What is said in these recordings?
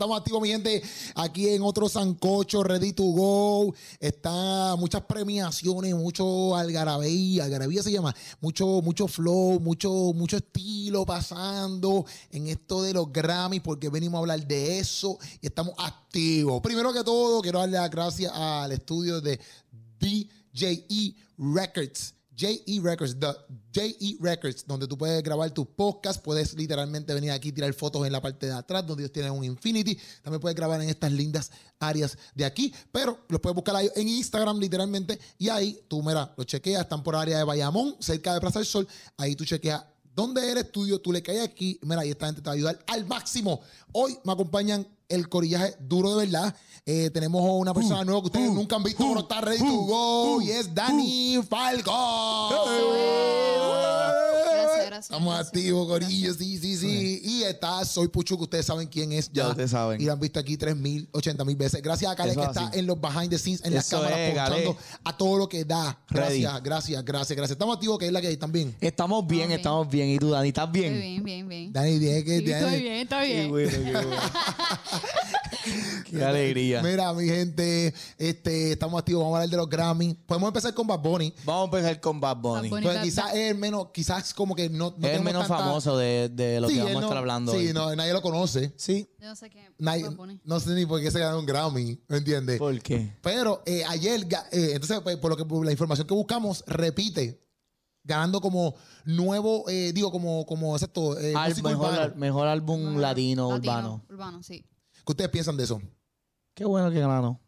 estamos activos, mi gente, aquí en otro Sancocho, Ready to Go. Está muchas premiaciones, mucho algarabía, algarabía se llama, mucho, mucho flow, mucho, mucho estilo pasando en esto de los Grammys, porque venimos a hablar de eso y estamos activos. Primero que todo, quiero darle las gracias al estudio de DJE Records. JE Records, the JE Records, donde tú puedes grabar tus podcasts, puedes literalmente venir aquí y tirar fotos en la parte de atrás, donde ellos tienen un Infinity. También puedes grabar en estas lindas áreas de aquí, pero los puedes buscar ahí en Instagram, literalmente, y ahí tú, mira, los chequeas, están por área de Bayamón, cerca de Plaza del Sol. Ahí tú chequeas dónde eres estudio, tú le caes aquí, mira, y esta gente te va a ayudar al máximo. Hoy me acompañan el corillaje duro de verdad. Eh, tenemos una persona nueva que ustedes nunca han visto, pero está ready to go. Y es Dani Falcón. Gracias, gracias. Estamos gracias. activos, Corillo. Sí, sí, sí. Y está Soy Puchu, que ustedes saben quién es ya. Ya ustedes saben. Y lo han visto aquí 3 mil, 80 mil veces. Gracias a Kale Eso que es está en los behind the scenes, en las cámaras, es, a todo lo que da. Ready. Gracias, gracias, gracias, gracias. Estamos activos, que es la que hay también. Estamos bien, bien. estamos bien. ¿Y tú, Dani, estás Estoy bien? bien, bien, bien. Dani, tiene que. Sí, estoy bien, estoy Qué bien. bueno, qué bueno. Qué alegría. Mira, mi gente, este, estamos activos. Vamos a hablar de los Grammy. Podemos empezar con Bad Bunny. Vamos a empezar con Bad Bunny. Bad Bunny. Pues quizás es el menos, quizás como que no, no es el menos tanta- famoso de, de lo Sí, que vamos a estar hablando Sí, hoy. no, nadie lo conoce. Sí. Yo no sé qué. Nadie- Bad Bunny. no sé ni por qué se ganó un Grammy, ¿me entiendes? ¿Por qué? Pero eh, ayer, eh, entonces, pues, por lo que por la información que buscamos, repite, ganando como nuevo, eh, digo, como, como exacto, eh, Al- mejor, álbum latino, urbano. Urbano, sí. ¿Qué ustedes piensan de eso? Qué bueno que ganó.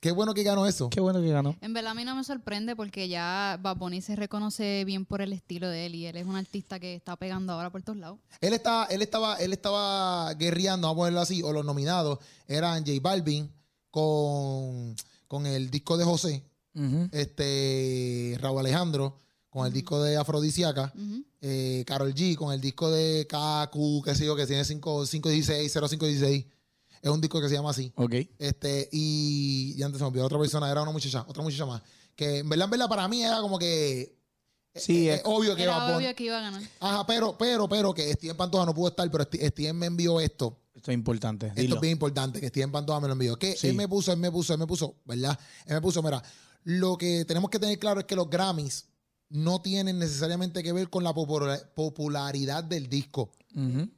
Qué bueno que ganó eso. Qué bueno que ganó. En verdad a mí no me sorprende porque ya Bad Bunny se reconoce bien por el estilo de él y él es un artista que está pegando ahora por todos lados. Él estaba, él estaba, él estaba guerreando, vamos a ponerlo así, o los nominados eran J Balvin con, con el disco de José, este Raúl Alejandro con el disco de Afrodisíaca, Ujú. eh, Carol G con el disco de KQ, qué sé yo, que tiene 5, 516, 0516. Es un disco que se llama así. Ok. Este, y, y antes se me olvidó otra persona, era una muchacha, otra muchacha más. Que en verdad, en verdad, para mí era como que. Sí, eh, es- obvio que Era Bad Bunny- obvio que iba a ganar. Ajá, pero, pero, pero que Steven Pantoja no pudo estar, pero Steven me envió esto. Esto es importante. Esto Dilo. es bien importante, que Steven Pantoja me lo envió. Que Sí. él me puso, él me puso, él me puso, ¿verdad? Él me puso, mira, lo que tenemos que tener claro es que los Grammys no tienen necesariamente que ver con la popula- popularidad del disco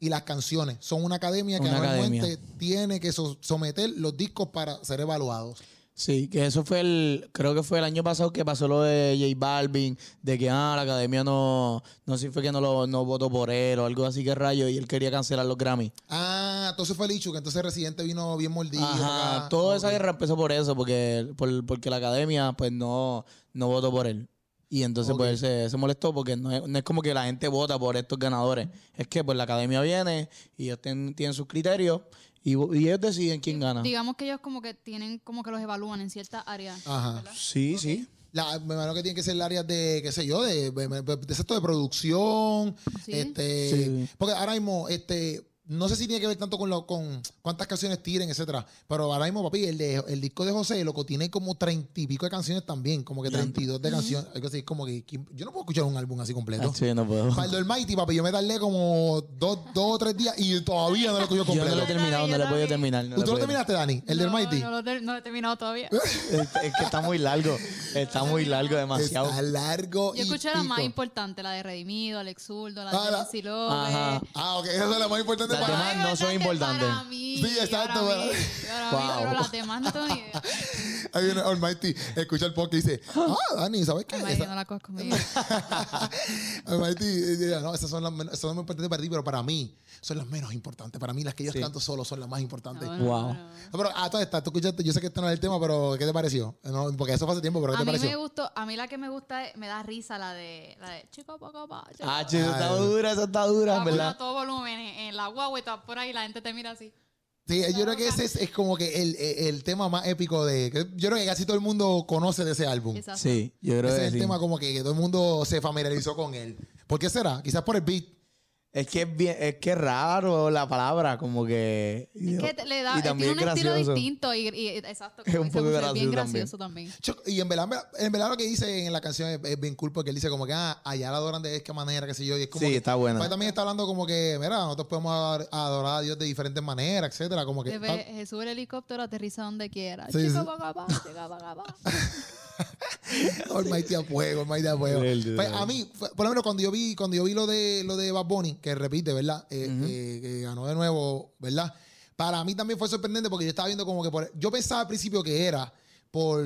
y las canciones. Son una academia que normalmente tiene que so- someter los discos para ser evaluados. Sí, que eso fue el, creo que fue el año pasado que pasó lo de J Balvin, de que ah, la academia no, no sé si fue que no lo no votó por él o algo así que rayo, y él quería cancelar los Grammy. Ah, entonces fue el hecho que entonces Residente vino bien mordido. Ajá, acá. toda esa guerra empezó por eso, porque, por- porque la academia pues no, no votó por él. Y entonces pues él se, se molestó porque no es, no es como que la gente vota por estos ganadores. Es que pues la academia viene y ellos ten- tienen sus criterios y, y ellos deciden quién gana. Digamos que ellos como que tienen, como que los evalúan en ciertas áreas. Ajá. ¿verdad? Sí, sí. La, me imagino que tiene que ser el área de, qué sé yo, de, de, de- de producción. Sí. Este, Sí. Porque ahora mismo, este, no sé si tiene que ver tanto con, lo, con cuántas canciones tiren, etcétera. Pero ahora mismo, papi, el, de, el disco de José, loco, tiene como treinta y pico de canciones también. Como que 32 de canciones. Algo así, como que, que- yo no puedo escuchar un álbum así completo. Ah, Sí, no puedo. Para el del Mighty, papi, yo me tardé como dos, dos o tres días y todavía no lo escucho Yo no completo. lo he terminado, no lo he podido terminar. no ¿Tú lo terminaste, Dani? ¿El del Mighty? No, lo ter- no lo he terminado todavía. Es, es que está muy largo. Está muy largo, demasiado. Está largo Yo y escuché la más importante, la de Redimido, Alex Zurdo, la Ah, de Nancy López. Ajá. Ah, ok, esa es la más importante Las para demás no son importante importantes. Para mí, Sí, exacto, Para mí, para mí, Wow. pero las demás no tengo ni idea. Ahí viene Almighty, escucha el podcast y dice, ah, Dani, ¿sabes qué? Esa- no la cojo conmigo. Almighty, diría, no, esas son las menos, son las más importantes para ti, pero para mí son las menos importantes. Para mí las que yo Sí. canto solo son las más importantes. No, No, no, Wow. no, pero, ah, todas estas, tú escuchaste, yo sé que este no es el tema, pero ¿qué te pareció? No, porque eso fue hace tiempo, pero ¿qué A te mí pareció? me gustó, a mí la que me gusta, es- me da risa la de, la de chico poco pa, chico, Ah, poco chico, está Ay. dura, esa está dura, pa". en La pongo a verdad. todo volumen en, en la guagua y tú vas por ahí y la gente te mira así. Sí, yo creo que ese es, es como que el, el tema más épico de... Yo creo que casi todo el mundo conoce de ese álbum. Exacto. Sí, yo creo Ese que es el sí. tema como que todo el mundo se familiarizó con él. ¿Por qué será? Quizás por el beat. Es que es bien, es que es raro la palabra, como que. Es que le da, y también tiene un estilo gracioso. distinto y, y- exacto, Es un poco gracioso bien también. gracioso también. Y en verdad, en verdad- lo que dice en la canción es, es bien cool porque él dice como que ah, allá la adoran de esta manera, qué sé yo. Y es como Sí, que- está buena. pues también está hablando como que, mira, nosotros podemos ador- adorar a Dios de diferentes maneras, etcétera. Como que eh, sube el helicóptero, aterriza donde quiera. Sí, Chico, sí. va, va, va, chica, va, va, va. Almighty a fuego, Almighty a fuego. Pues, a mí, por lo menos cuando yo vi, cuando yo vi lo de lo de Bad Bunny, que repite, ¿verdad? Eh, eh, que ganó de nuevo, ¿verdad? Para mí también fue sorprendente porque yo estaba viendo como que por, yo pensaba al principio que era por,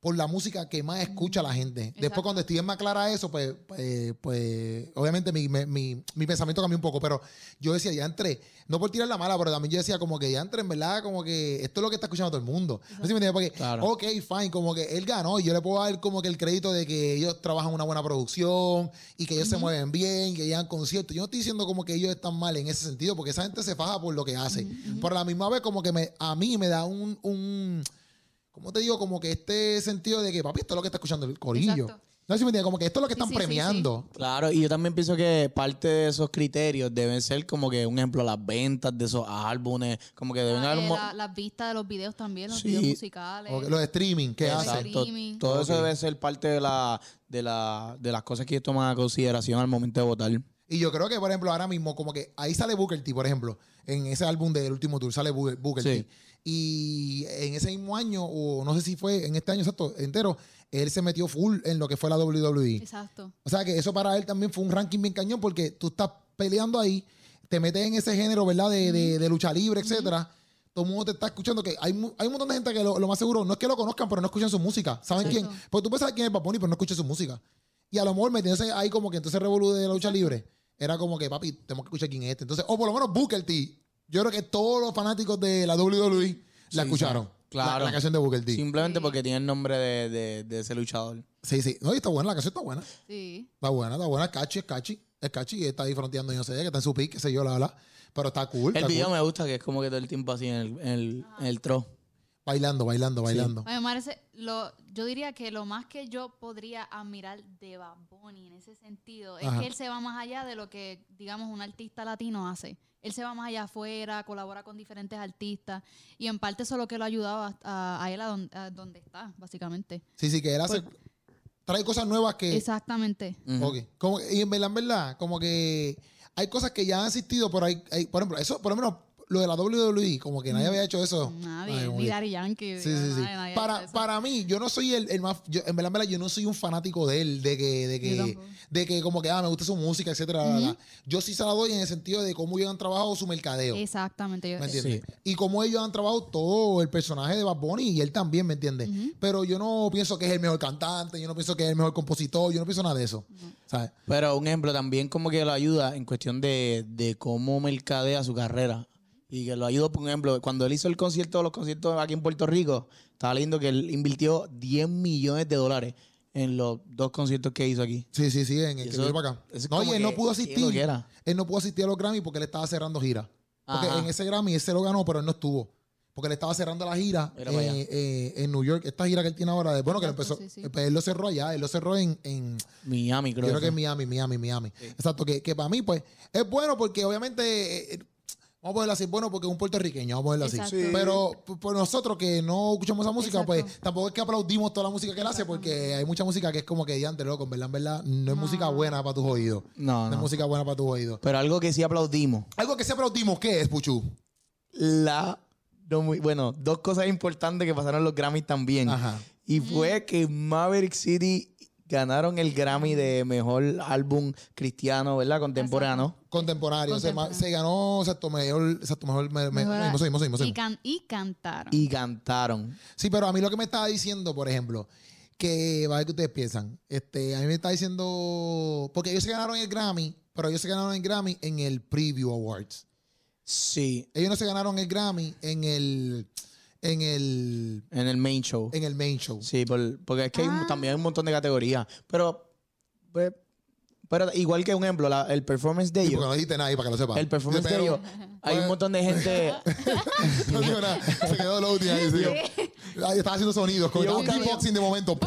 por la música que más escucha la gente. Después cuando Steven me aclara eso, pues, pues, pues, obviamente mi, mi, mi- mi pensamiento cambió un poco, pero yo decía, ya entré, no por tirar la mala, pero también yo decía como que ya entré, en verdad, como que esto es lo que está escuchando todo el mundo. No sé si me entiendes, porque, Claro. ok, fine, como que él ganó y yo le puedo dar como que el crédito de que ellos trabajan una buena producción y que ellos se mueven bien, que llegan conciertos. Yo no estoy diciendo como que ellos están mal en ese sentido, porque esa gente se faja por lo que hace. Pero a la misma vez, como que me, a mí me da un, un ¿cómo te digo? Como que este sentido de que, papi, esto es lo que está escuchando el corillo. Exacto. No sé si me entiendes, como que esto es lo que Sí, están sí, sí, premiando. Claro, y yo también pienso que parte de esos criterios deben ser como que, un ejemplo, las ventas de esos álbumes, como que deben Ah, haber... eh, la- las vistas de los videos también, los Sí. videos musicales. Los streaming que Exacto. hacen. Streaming. Todo eso debe ser parte de, la, de, la, de las cosas que ellos toman a consideración al momento de votar. Y yo creo que, por ejemplo, ahora mismo, como que ahí sale Booker T, por ejemplo, en ese álbum del último tour sale Booker, Booker Sí. T. Y en ese mismo año, o no sé si fue en este año exacto, entero, él se metió full en lo que fue la WWE. Exacto. O sea que eso para él también fue un ranking bien cañón porque tú estás peleando ahí, te metes en ese género, ¿verdad? De, de- de lucha libre, etcétera. Todo el mundo te está escuchando que hay, hay un montón de gente que lo, lo más seguro no es que lo conozcan, pero no escuchan su música. ¿Saben Exacto. quién? Porque tú puedes saber quién es Bunny, pero no escuchas su música. Y a lo mejor metiéndose ahí como que entonces revolú de la lucha libre. Era como que, papi, tenemos que escuchar quién es este. Entonces, o por lo menos Booker T. Yo creo que todos los fanáticos de la WWE la Sí, escucharon. sí. Claro. La, la canción de Booker T. Sí, Simplemente Sí. porque tiene el nombre de, de- de ese luchador. sí. No, y está buena, la canción está buena. Sí. Está buena, está buena, es catchy, es catchy. Es catchy y está ahí fronteando, yo no sé, que está en su pick, qué sé yo, la verdad. Pero está cool. El está video cool. me gusta que es como que todo el tiempo así en el, en el, en el tro. Bailando, bailando, bailando. A mí me parece, lo, yo diría que lo más que yo podría admirar de Bad Bunny en ese sentido es Ajá. que él se va más allá de lo que, digamos, un artista latino hace. Él se va más allá afuera, colabora con diferentes artistas y en parte eso es lo que lo ha ayudado a, a- a él a donde, a donde está, básicamente. Sí, sí, que él hace. trae cosas nuevas que. Exactamente. Ujú. Ok. Como, y en verdad, en verdad, como que hay cosas que ya han existido, pero hay, hay- por ejemplo, eso, por lo menos lo de la WWE, como que nadie había hecho eso. Nadie, ni Daddy Yankee. Sí, sí, sí. nadie- Para, para mí, yo no soy el, el más. yo- en verdad, yo no soy un fanático de él, de que, de que, de que como que ah, me gusta su música, etcétera. Yo sí se la doy en el sentido de cómo ellos han trabajado su mercadeo. Exactamente. yo- ¿Me entiendes? Sí. Y cómo ellos han trabajado todo el personaje de Bad Bunny y él también, ¿me entiendes? Pero yo no pienso que es el mejor cantante, yo no pienso que es el mejor compositor, yo no pienso nada de eso. ¿Sabes? Pero un ejemplo también como que lo ayuda en cuestión de, de cómo mercadea su carrera. Y que lo ayudó, por ejemplo, cuando él hizo el concierto, los conciertos aquí en Puerto Rico, estaba leyendo que él invirtió 10 millones de dólares en los dos conciertos que hizo aquí. Sí, sí, sí, en el Y que vino para acá. No, y él no pudo asistir. Él no pudo asistir a los Grammy porque él estaba cerrando gira. Porque Ajá. en ese Grammy él se lo ganó, pero él no estuvo. Porque él estaba cerrando la gira eh, eh, en New York. Esta gira que él tiene ahora, de, bueno, que él Exacto, empezó. sí, sí. eh, Él lo cerró allá, él lo cerró en, en Miami, creo. yo creo que en Miami, Miami, Miami. Exacto, que, que para mí, pues, es bueno porque obviamente, eh, vamos a ponerlo así, bueno porque es un puertorriqueño, vamos a ponerlo así. Sí. Pero por nosotros que no escuchamos esa música, Exacto. pues tampoco es que aplaudimos toda la música que él hace porque hay mucha música que es como que diante, loco, en verdad, en verdad, no es música buena para tus oídos. No, No es música buena para tus oídos. Pero algo que sí aplaudimos. Algo que sí aplaudimos, ¿qué es, Puchu? La, no muy, bueno, dos cosas importantes que pasaron en los Grammys también. Ajá. Y fue que Maverick City ganaron el Grammy de mejor álbum cristiano, ¿verdad? Contemporáneo. Contemporáneo. Se, ma- Contemporáneo. se ganó, exacto, mejor, exacto, mejor, me, me, y, can- y cantaron. Y cantaron. Sí, pero a mí lo que me estaba diciendo, por ejemplo, que va a ver qué ustedes piensan. Este, a mí me está diciendo. Porque ellos se ganaron el Grammy, pero ellos se ganaron el Grammy en el Preview Awards. Sí, Ellos no se ganaron el Grammy en el. En el. en el main show. En el main show. Sí, por- porque es que hay un- Ah. también hay un montón de categorías. Pero, pues, pero igual que un ejemplo, la- el performance de Sí, ellos. porque no dijiste nada ahí para que lo sepas. El performance de Pero- ellos. Hay un montón de gente. No digo nada. Se quedó loading ahí. sí. Ahí estaba haciendo sonidos. Como Yo estaba un buscando- beatboxing de momento.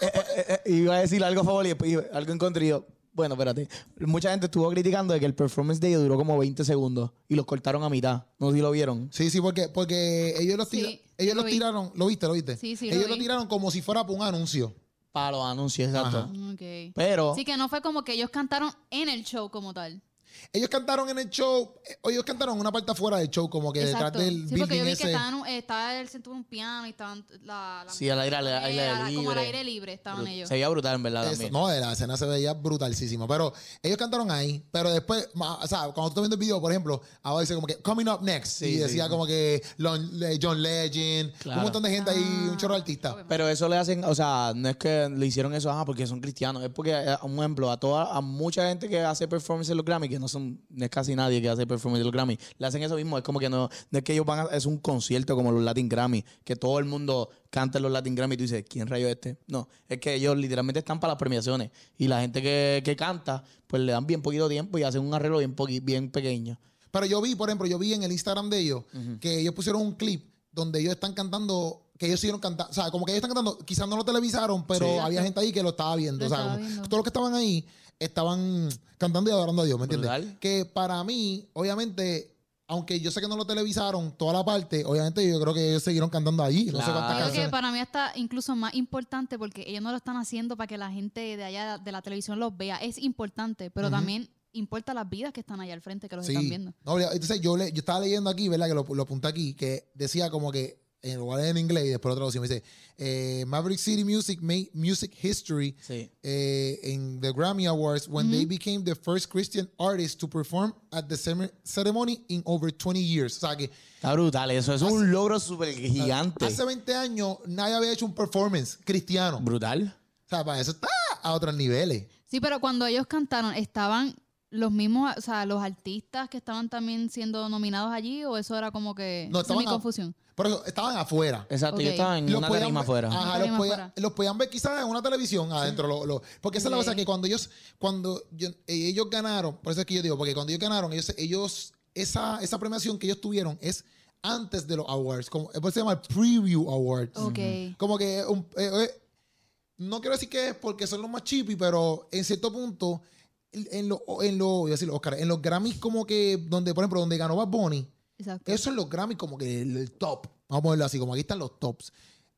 eh, eh, eh, iba a decir algo a favor y después iba- algo en contra y yo, Bueno, espérate. Mucha gente estuvo criticando de que el performance de ellos duró como 20 segundos y los cortaron a mitad. No sé si lo vieron. Sí, sí, porque, porque ellos los, tira- sí ellos lo los vi. tiraron, ¿lo viste? ¿Lo viste? Sí, sí, lo Ellos lo vi. tiraron como si fuera para un anuncio. Para los anuncios, exacto. Ajá. Ok. Pero, Sí, que no fue como que ellos cantaron en el show como tal. Ellos cantaron en el show, eh, ellos cantaron una parte afuera del show, como que Exacto. detrás del sí, porque yo vi ese. que estaban, eh, estaba el centro de un piano y estaban la, la Sí, al aire- al aire era Como al libre. aire libre estaban ellos. se veía brutal, en verdad, Eso, también. no, de la escena se veía brutalísima. Pero ellos cantaron ahí. Pero después, o sea, cuando tú estás viendo el video, por ejemplo, ahora dice como que Coming Up Next. Sí, y sí. decía como que John Legend, Claro. un montón de gente ahí, Ah, un chorro de artistas. Pero eso le hacen, o sea, no es que le hicieron eso ah, porque son cristianos, es porque, eh, un ejemplo, a toda, a mucha gente que hace performance en los Grammy, que no son, no es casi nadie que hace performance en los Grammy, le hacen eso mismo, es como que no, no es que ellos van a, es un concierto como los Latin Grammy, que todo el mundo canta en los Latin Grammy y tú dices, ¿quién rayo es este? No, es que ellos literalmente están para las premiaciones y la gente que, que canta, pues le dan bien poquito tiempo y hacen un arreglo bien, bien pequeño. Pero yo vi, por ejemplo, yo vi en el Instagram de ellos que ellos pusieron un clip donde ellos están cantando, que ellos siguieron cantando, o sea, como que ellos están cantando, quizás no lo televisaron, pero Sí. había gente ahí que lo estaba viendo. Lo o sea, como todos los que estaban ahí estaban cantando y adorando a Dios, ¿me entiendes? Brutal. Que para mí, obviamente, aunque yo sé que no lo televisaron toda la parte, obviamente yo creo que ellos siguieron cantando ahí. No sé Claro. cuántas Creo que para mí está incluso más importante porque ellos no lo están haciendo para que la gente de allá de la televisión los vea. Es importante, pero también importa las vidas que están allá al frente que los están viendo. No, entonces yo, le, yo estaba leyendo aquí, ¿verdad? Que lo, lo apunté aquí, que decía como que, en lugar de en inglés y después lo traducción, me dice, eh, Maverick City Music made music history Sí. eh, in the Grammy Awards when they became the first Christian artist to perform at the cere- ceremony in over 20 years. O sea que Está brutal, eso es un logro súper gigante. hace 20 años nadie había hecho un performance cristiano. Brutal. O sea, para eso está a otros niveles. Sí, pero cuando ellos cantaron, ¿estaban los mismos, o sea, los artistas que estaban también siendo nominados allí o eso era como que... No, mi estaban a- confusión. Por eso estaban afuera. Exacto, Ok. yo estaba en una podían tarima ver- afuera. Ajá, Una los afuera. los podían ver quizás en una televisión adentro. lo- lo- porque esa es la cosa que cuando ellos, cuando yo- ellos ganaron, por eso es que yo digo, porque cuando ellos ganaron, ellos, ellos esa, esa premiación que ellos tuvieron es antes de los awards. Como, por eso se llama el Preview Awards. Ok. Como que un- eh, eh, no quiero decir que es porque son los más chippy, pero en cierto punto, en los en lo, voy a decir, Oscar, en los Grammys como que, donde, por ejemplo, donde ganó Bad Bunny, Exacto. eso en los Grammys como que el, el top. Vamos a ponerlo así, como aquí están los tops.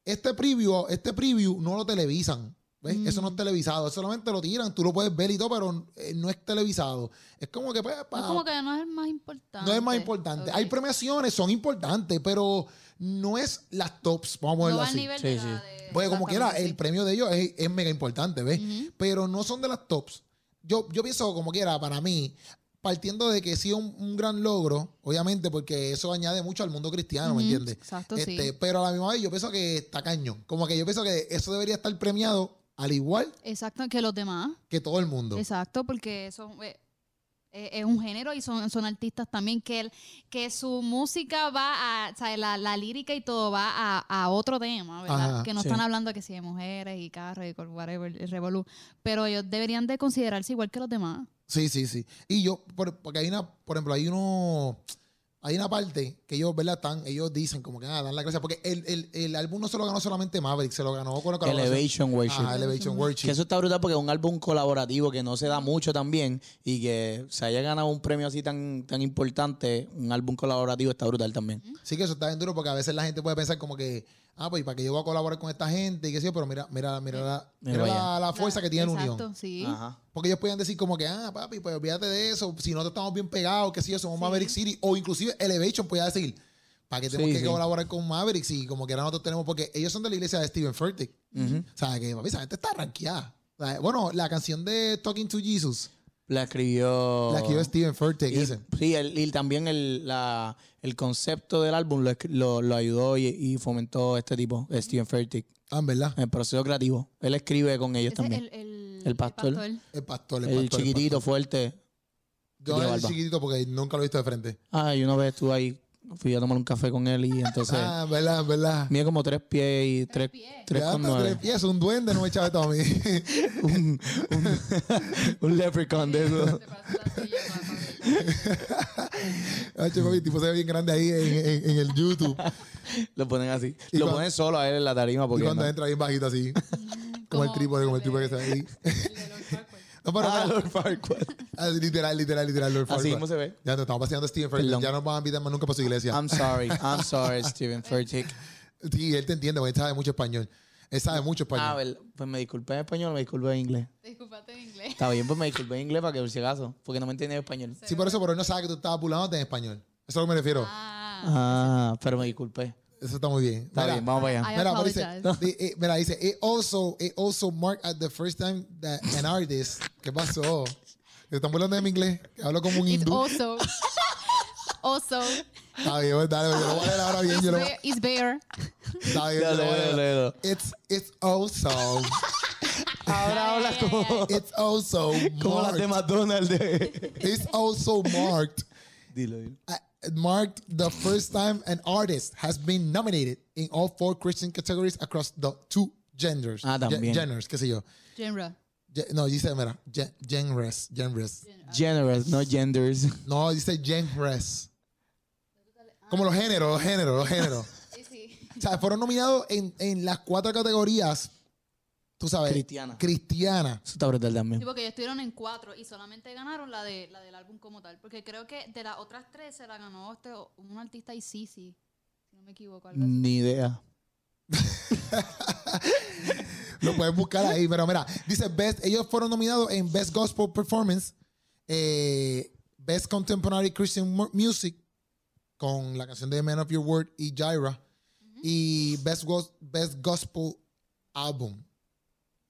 Este preview, este preview no lo televisan. ¿ves? Eso no es televisado. Eso solamente lo tiran, tú lo puedes ver y todo, pero eh, no es televisado. Es como que, pues, pa- es como que no es el más importante. no es más importante. Ok. Hay premiaciones, son importantes, pero no es las tops. Vamos a No ponerlo va al así. nivel Sí, de sí. la de- Pues como quiera, el premio de ellos es, es mega importante, ¿ves? Pero no son de las tops. Yo, yo pienso como quiera, para mí, partiendo de que sí es un, un gran logro, obviamente, porque eso añade mucho al mundo cristiano, ¿me entiendes? exacto, Este, sí. Pero a la misma vez yo pienso que está cañón. Como que yo pienso que eso debería estar premiado al igual Exacto, que los demás. que todo el mundo. Exacto, porque eh, eh, es un género y son, son artistas también que, el- que su música va a, o sea, la, la lírica y todo va a, a otro tema, ¿verdad? Ajá, que no sí. están hablando que si de mujeres y carros y whatever, el revolú. Pero ellos deberían de considerarse igual que los demás. Sí, sí, sí. Y yo, por- porque hay una, por ejemplo, hay uno, hay una parte que ellos, ¿verdad? Están, ellos dicen como que, ah, dan la gracia. Porque el, el, el álbum no se lo ganó solamente Maverick, se lo ganó con la. Elevation Worship. Ajá, Elevation Worship. Que eso está brutal porque es un álbum colaborativo que no se da mucho también y que se haya ganado un premio así tan, tan importante, un álbum colaborativo está brutal también. Sí que eso está bien duro porque a veces la gente puede pensar como que, ah, pues, ¿y ¿para que yo voy a colaborar con esta gente? Y qué sé yo, pero mira, mira, mira, la, Mira mira la, la fuerza que tiene la Exacto, unión. sí. Ajá. Porque ellos podían decir como que, ah, papi, pues olvídate de eso. Si nosotros estamos bien pegados, qué sé yo, somos Maverick City. O inclusive Elevation podía decir, ¿para qué tenemos Sí, que sí. colaborar con Maverick? Si como que ahora nosotros tenemos, porque ellos son de la iglesia de Stephen Furtick. O sea, que papi, esa gente está rankeada. O sea, bueno, la canción de Talking to Jesus, La escribió... la escribió Stephen Furtick. Y- ese. sí, el- y también el, la- el concepto del álbum lo, lo, lo ayudó y, y fomentó este tipo, Steven Fertig, Ah, en verdad. en el proceso creativo. Él escribe con ellos también. el, el, El pastor. El pastor, el, El, pastor. el chiquitito, pastor. fuerte. Yo tiene el chiquitito porque nunca lo he visto de frente. Ah, y una vez estuve ahí, fui a tomar un café con él y entonces... ah, en verdad, en verdad. Mide como tres pies y tres, pies. tres con está, nueve. tres pies, un duende, no me echaba todo a mí. un, un, un leprechaun de eso. El tipo se ve bien grande ahí en, en- en el YouTube. Lo ponen así. Y Lo cuando- ponen solo a él en la tarima Y porque cuando no- entra bien bajito así. como el trípode, como el trípode que está ahí. No, pero Ah, Lord Farquaad. ah, literal, literal, literal, Lord Así Farquaad. mismo se ve. Ya nos estamos paseando a Stephen Furtick. Perdón. Ya no van a invitar más nunca para su iglesia. I'm sorry. I'm sorry, Steven Furtick. Sí, él te entiende, porque él sabe mucho español. Él sabe mucho español. A ver, pues me disculpé en español me disculpé en inglés. Disculpate en inglés. Está bien, pues me disculpé en inglés para que por si acaso, porque no me entiende en español. sí, por eso, pero él no sabe que tú estabas burlándote en español. Eso es a lo que me refiero. Ah, Ah, pero me disculpé. Eso está muy bien. Está Mira, bien, vamos para allá. Mira, dice, eh, mira, dice, it also, it also marked at the first time that an artist, ¿qué pasó? ¿Se están burlando de mi inglés? Hablo como un hindú. also. also. Está bien, dale, yo lo voy a leer ahora bien. Yo lo, It's bear. está bien, yo lo voy a leer. It's, it's also, Ahora habla como, it's also como las de McDonald's. It's also marked Dilo, dilo. uh, marked the first time an artist has been nominated in all four Christian categories across the two genders. Ah, también. Ge- genders, qué sé yo. Genre. Ge- No, dice, mira, gen- genres, genres. Generous, no genders. No, dice genres. Como los géneros, los géneros, los géneros. Sí, sí. O sea, fueron nominados en, en las cuatro categorías, tú sabes. Cristiana. Cristiana. Eso está brutal también. Sí, porque ellos estuvieron en cuatro y solamente ganaron la de la del álbum como tal. Porque creo que de las otras tres se la ganó este, un artista y sí, sí. Si no me equivoco. Algo así. Ni idea. Lo puedes buscar ahí, pero mira, dice Best, ellos fueron nominados en Best Gospel Performance, eh, Best Contemporary Christian Mu- Music, con la canción de Man of Your Word y Jaira, y Best, Best Gospel Album.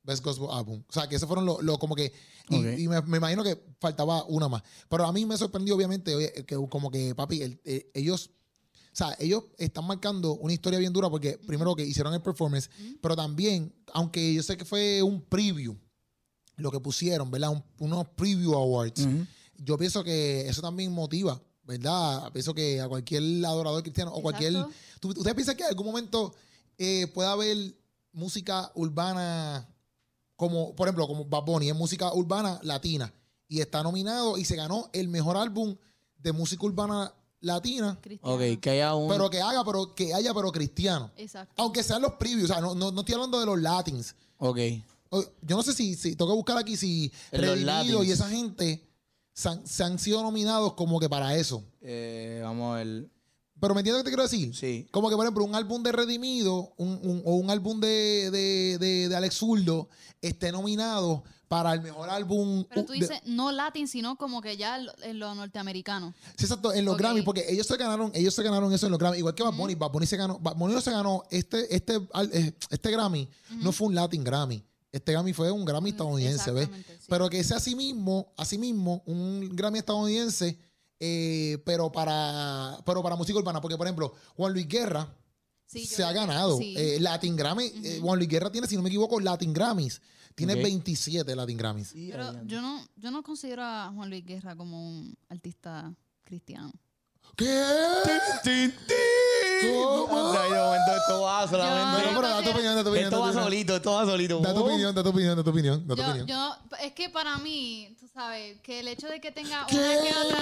Best Gospel Album. O sea, que esos fueron los lo, como que. Y, me, me imagino que faltaba una más. Pero a mí me sorprendió, obviamente, oye, que como que, papi, el- eh, ellos. O sea, ellos están marcando una historia bien dura porque, primero, que hicieron el performance, pero también, aunque yo sé que fue un preview, lo que pusieron, ¿verdad? Un- unos preview awards. Yo pienso que eso también motiva, ¿verdad? Pienso que a cualquier adorador cristiano o cualquier. Exacto. ¿Tú- ¿Ustedes piensan que en algún momento eh, pueda haber música urbana como, por ejemplo, como Bad Bunny, es música urbana latina y está nominado y se ganó el mejor álbum de música urbana latina, Cristiano. Ok, que haya un. pero que haga, pero que haya, pero cristiano. Exacto. Aunque sean los previews, o sea, no, no, no estoy hablando de los latins. Ok. Yo no sé si, si tengo que buscar aquí si Redimido y esa gente se han, se han sido nominados como que para eso. Eh, vamos a ver. Pero ¿me entiendes lo que te quiero decir? Sí. Como que, por ejemplo, un álbum de Redimido un- un- o un álbum de, de, de- de Alex Zurdo esté nominado para el mejor álbum. Pero tú de- dices no latin, sino como que ya en lo, norteamericano. Sí, exacto, en los. Grammy, porque ellos se ganaron, ellos se ganaron eso en los Grammy, igual que Bad Bunny. Bad Bunny se ganó, Bad Bunny no se ganó, este, este, al- eh, este Grammy no fue un Latin Grammy. Este Grammy fue un Grammy estadounidense, ¿ves? sí. Pero que sea así mismo, así mismo, un Grammy estadounidense, eh, pero para, pero para música urbana. Porque, por ejemplo, Juan Luis Guerra Sí, se ha ganado. sí. eh, Latin Grammy, eh, Juan Luis Guerra tiene, si no me equivoco, Latin Grammys. Tiene Ok. 27 Latin Grammys. Pero yo no, yo no considero a Juan Luis Guerra como un artista cristiano. ¿Qué? ¿Cómo? Anda, de momento esto va Yo- solamente. No, pero da tu opinión, da tu opinión. Esto va opinión. solito, esto va solito. Da tu Oh. opinión, da tu opinión, da tu opinión, da tu Yo, opinión. yo, es que para mí, tú sabes, que el hecho de que tenga ¿Qué? una que otra.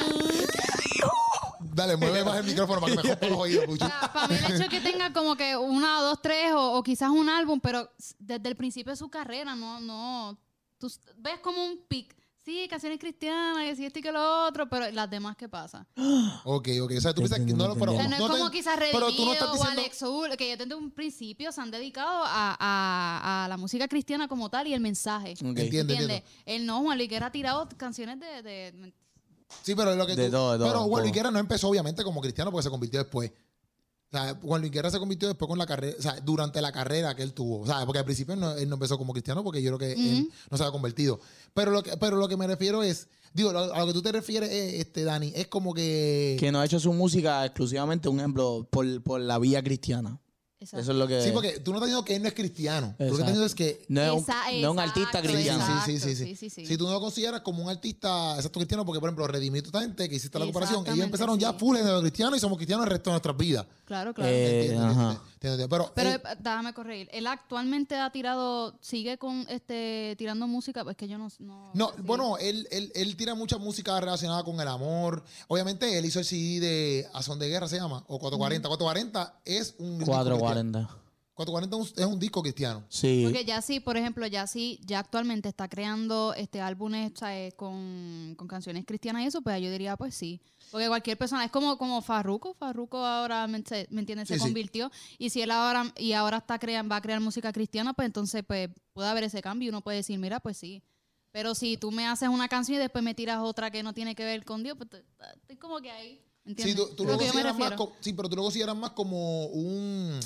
Dale, mueve más el micrófono para que me jodan los oídos, Puchu. o sea, para mí el hecho de que tenga como que una, dos, tres o, o quizás un álbum, pero s- desde el principio de su carrera, no, no. Tú s- ves como un pic. Sí, canciones cristianas, que sí, esto y que lo otro, pero las demás, ¿qué pasa? Ok, ok. O sea, tú piensas que no, te pero, O sea, no no es como te- quizás pero tú no Redimido o. Alex Zul, que desde un principio se han dedicado a, a- a la música cristiana como tal y el mensaje. Ok. Entiendo, entiendo. ¿Entiendes? Él no, Juan Luis Guerra ha tirado canciones de... de- Sí, pero lo que De tú- todo, de todo, Pero Juan Luis. Guerra no empezó obviamente como cristiano porque se convirtió después. O sea, Juan Luis Guerra se convirtió después con la carrera, o sea, durante la carrera que él tuvo. O sea, porque al principio no- él no empezó como cristiano porque yo creo que él no se había convertido. Pero lo que, pero lo que me refiero es, digo, lo- a lo que tú te refieres, es, este, Dani, es como que... Que no ha hecho su música exclusivamente, un ejemplo, por, por la vía cristiana. Exacto. Eso es lo que. Sí, porque tú no estás diciendo que él no es cristiano. Tú lo que estás Exacto. diciendo es que No es un, Esa- no es un artista cristiano. exacto. Sí, sí, sí, sí. sí, sí, sí. Si tú no lo consideras como un artista exacto cristiano, porque por ejemplo, Redimido esta gente que hiciste la comparación, ellos empezaron ya full en cristiano y somos cristianos el resto de nuestras vidas. Claro, claro. Eh. Entiendo, entiendo. Pero, Pero eh, eh, déjame corregir. Él actualmente ha tirado, sigue con este tirando música, pues que yo no. No, no, bueno, él, él, él tira mucha música relacionada con el amor. Obviamente, él hizo el CD de A Son de Guerra, se llama, o 440. 440 es un. disco cristiano. 440. 440 es un, disco cristiano. Sí. Porque ya sí, por ejemplo, ya sí, ya actualmente está creando este álbumes ¿sabes? Con, con canciones cristianas y eso, pues yo diría, pues sí. Porque cualquier persona, es como, como Farruko, Farruko ahora, ¿me, se- ¿me entiendes? Se Sí, sí. convirtió. Y si él ahora, y ahora está crean, va a crear música cristiana, pues entonces pues puede haber ese cambio y uno puede decir, mira, pues sí. Pero si tú me haces una canción y después me tiras otra que no tiene que ver con Dios, pues estoy como que ahí. ¿Entiendes? Sí, tú, tú lo lo más sí, pero tú lo consideras más como un,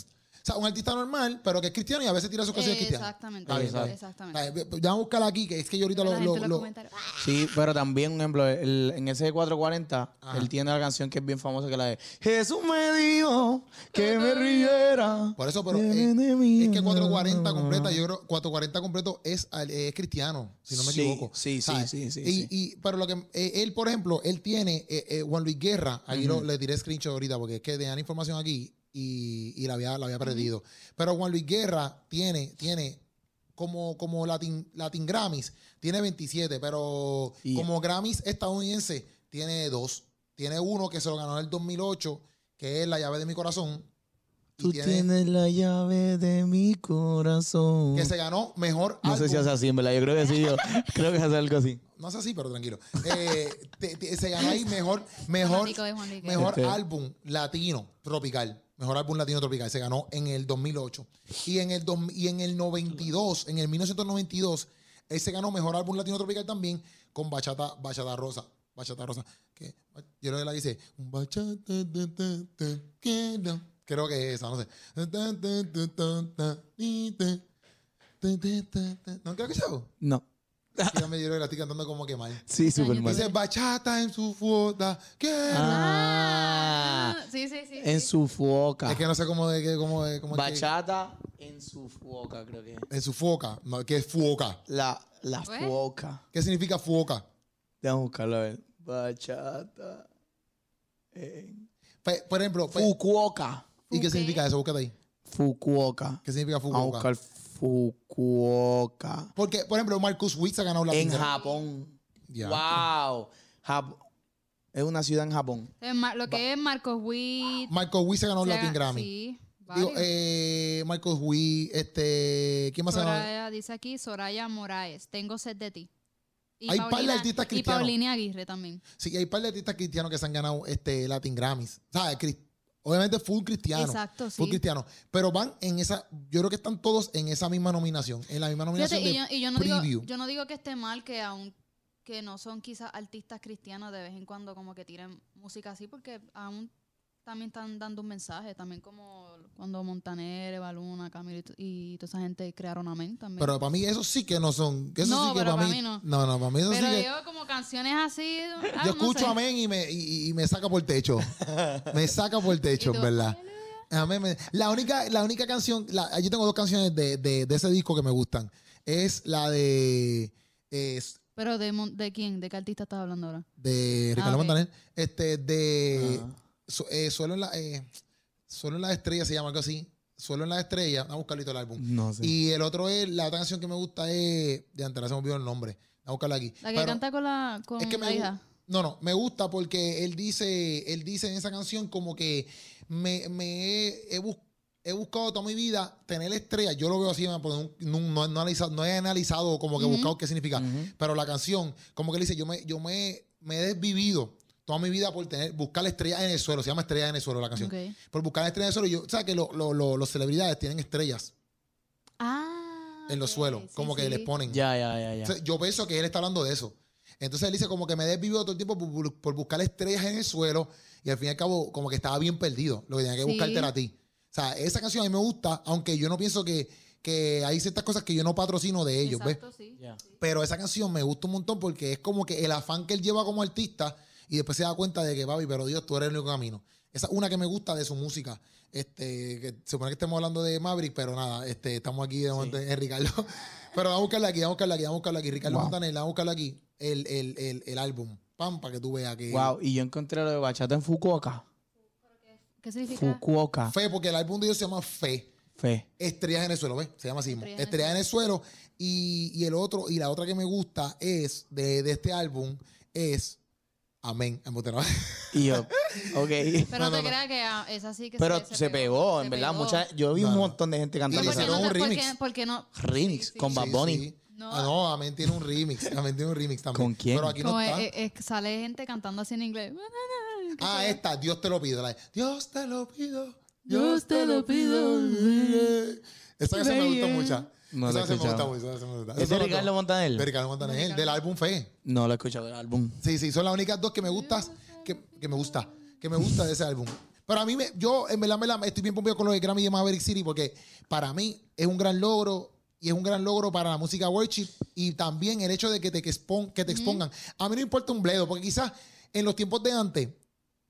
sea, un artista normal, pero que es cristiano y a veces tira sus canciones cristianas. Exactamente. Está bien, está bien. Exactamente. Ya vamos a buscar aquí, que es que yo ahorita lo... gente lo- en los lo- comentarios, "Ah, Sí, pero también, un ejemplo, el- en ese 440, Ajá. él tiene la canción que es bien famosa, que es la de Jesús me dijo que me riera. Por eso, pero eh, enemigo". es que 440 completa, yo creo 440 completo es, al- es cristiano, si no me Sí, equivoco. sí, sí, ¿sabes? sí, sí, Y, sí. y- pero lo que eh, él, por ejemplo, él tiene eh, eh, Juan Luis Guerra, aquí lo- le tiré screenshot ahorita porque es que tenían información aquí y, y la había, la había perdido. Pero Juan Luis Guerra tiene, tiene como, como Latin, Latin Grammys, tiene 27, pero como Grammys estadounidense tiene dos. Tiene uno que se lo ganó en el 2008, que es La llave de mi corazón. Tú tiene- tienes la llave de mi corazón. que se ganó mejor No sé álbum. si hace así, en verdad. Yo creo que sí. Yo creo que hace algo así. No es así, pero tranquilo. Eh, te- te- se ganó ahí mejor, mejor, mejor Este. álbum latino tropical. Mejor álbum latino tropical. Se ganó en el 2008. Y en el, dos- y en el 92, en el 1992, él se ganó mejor álbum latino tropical también con Bachata, Bachata Rosa. Bachata Rosa. Que, yo creo que la dice. Bachata. Creo que es esa, no sé. ¿No creo que sea? No. Dígame, yo creo que la estoy cantando como que mal. Sí, súper mal. Dice bachata en su fuota. ¿Qué? Ah, sí, sí, sí. en sí. su foca. Es que no sé cómo de cómo es- cómo que- Bachata en su foca, creo que. en su foca. No, ¿qué es fuoca? La, la ¿Pues? foca. ¿Qué significa fuoca? Déjame buscarlo a ver. Bachata en por ejemplo, Fukuoka. ¿y qué ¿Fu significa eso? Búscate ahí. Fukuoka. ¿Qué significa Vamos a fuoca? buscar Fukuoka. Porque, por ejemplo, Marcus Witt se ha ganado la En. Japón. Ya. Wow. Jap- es una ciudad en Japón. Eh, Lo que es Marcos Witt. Marcus Witt se ganó se Latin Grammy. Sí, Digo, varios. eh, Marcus Witt, este, ¿quién más se ganó? Soraya, dice aquí Soraya Moraes. Tengo sed de ti. Y Hay par de artistas y cristianos. Paulina Aguirre también. Sí, hay un par de artistas cristianos que se han ganado este Latin Grammys. ¿Sabes? Cris- Obviamente full cristiano. Exacto, Full sí. cristiano. Pero van en esa, yo creo que están todos en esa misma nominación. En la misma nominación Fíjate, y, de yo, y yo no preview. digo, yo no digo que esté mal que aún que no son quizás artistas cristianos de vez en cuando como que tiren música así porque aún también están dando un mensaje también como cuando Montaner, Eva Luna, Camilo y, t- y toda esa gente crearon Amén también. Pero para mí eso sí que no son. Eso No, sí que pero para para mí. mí no. No, no, para mí eso Pero sí que. yo como canciones así ah, Yo no escucho sé. amén y me, y, y me saca por el techo. me saca por el techo, en verdad. Amén, La única, la única canción, la- yo tengo dos canciones de, de- de ese disco que me gustan. Es la de. es Pero de, Mon- de quién, de qué artista estás hablando ahora? de Ricardo Ah. Montaner. Este, de. Ah. Su- eh, Suelo en la. Eh, Suelo en la estrella se llama algo así. Suelo en la estrella. Vamos a buscarlo el álbum. No sé. Y el otro es. La otra canción que me gusta es. De antes, se me olvidó el nombre. Vamos a buscarla aquí. La que Pero- canta con la, con es que me la hija. No, no, me gusta porque él dice, él dice en esa canción como que me, me he, he bus- he buscado toda mi vida tener estrella. Yo lo veo así, porque no, no- no he analizado, no he analizado como que he buscado qué significa. Pero la canción, como que él dice, yo me, yo me, me he desvivido toda mi vida por tener, buscar la estrella en el suelo. Se llama Estrella en el suelo la canción. Por buscar la estrella en el suelo. Yo, o sea que lo- lo- lo- los celebridades tienen estrellas Ah. en los suelos, sí, como que les ponen. Ya, ya, ya, ya. O sea, yo pienso que él está hablando de eso. Entonces él dice como que me he desvivido todo el tiempo por, buscar estrellas en el suelo y al fin y al cabo como que estaba bien perdido. Lo que tenía que Sí. buscarte era a ti. O sea, esa canción a mí me gusta, aunque yo no pienso que, que hay ciertas cosas que yo no patrocino de ellos, ¿ves? Exacto, sí. Pero esa canción me gusta un montón porque es como que el afán que él lleva como artista y después se da cuenta de que, papi, pero Dios, tú eres el único camino. Esa es una que me gusta de su música. Este, que se supone que estemos hablando de Maverick, pero nada, este, estamos aquí de momento en Ricardo. Pero vamos a buscarla aquí, vamos a buscarla aquí, vamos a buscarla aquí. Ricardo Wow. Montaner, vamos a buscarla aquí. El, el, el, el álbum. Pam, para que tú veas que. Wow, y yo encontré lo de bachata en Fukuoka. ¿Qué significa? Fukuoka. Fe, porque el álbum de ellos se llama Fe. Fe. Estrellas en el suelo, ¿ves? Se llama así. Estrellas en el Estrellas en el suelo. Y, y el otro, y la otra que me gusta es de, de este álbum es Amén. Embuste, no. Y yo, ok. Pero No, te no. creas que ah, es así que Pero se, pegó, en se verdad. pegó. Mucha, yo vi No, un montón de gente cantando le ¿Por qué esa hicieron no? un por remix. qué- por qué no? remix Sí, sí. con Bad Bunny. sí. No. Ah, no, Amén tiene un remix. Amén tiene un remix también. ¿Con quién? Pero aquí no Como está. es- es- sale gente cantando así en inglés. Ah, esta, Dios te lo pido. la de, Dios te lo pido. Dios te lo pido. Esa canción me Baby. mucho. No esa la he canción me gusta mucho. esa me gusta. ¿Es de Ricardo. Montaner? De Ricardo Montaner, del álbum Fe. No lo he escuchado del álbum. Sí, sí, son las únicas dos que me gustan, que, que me gusta, que me gusta de ese álbum. Pero a mí, me, yo en verdad, en verdad, estoy bien pompido con lo de Grammy de Maverick City porque para mí es un gran logro y es un gran logro para la música worship y también el hecho de que te, que expon- que te expongan. A mí no importa un bledo porque quizás en los tiempos de antes,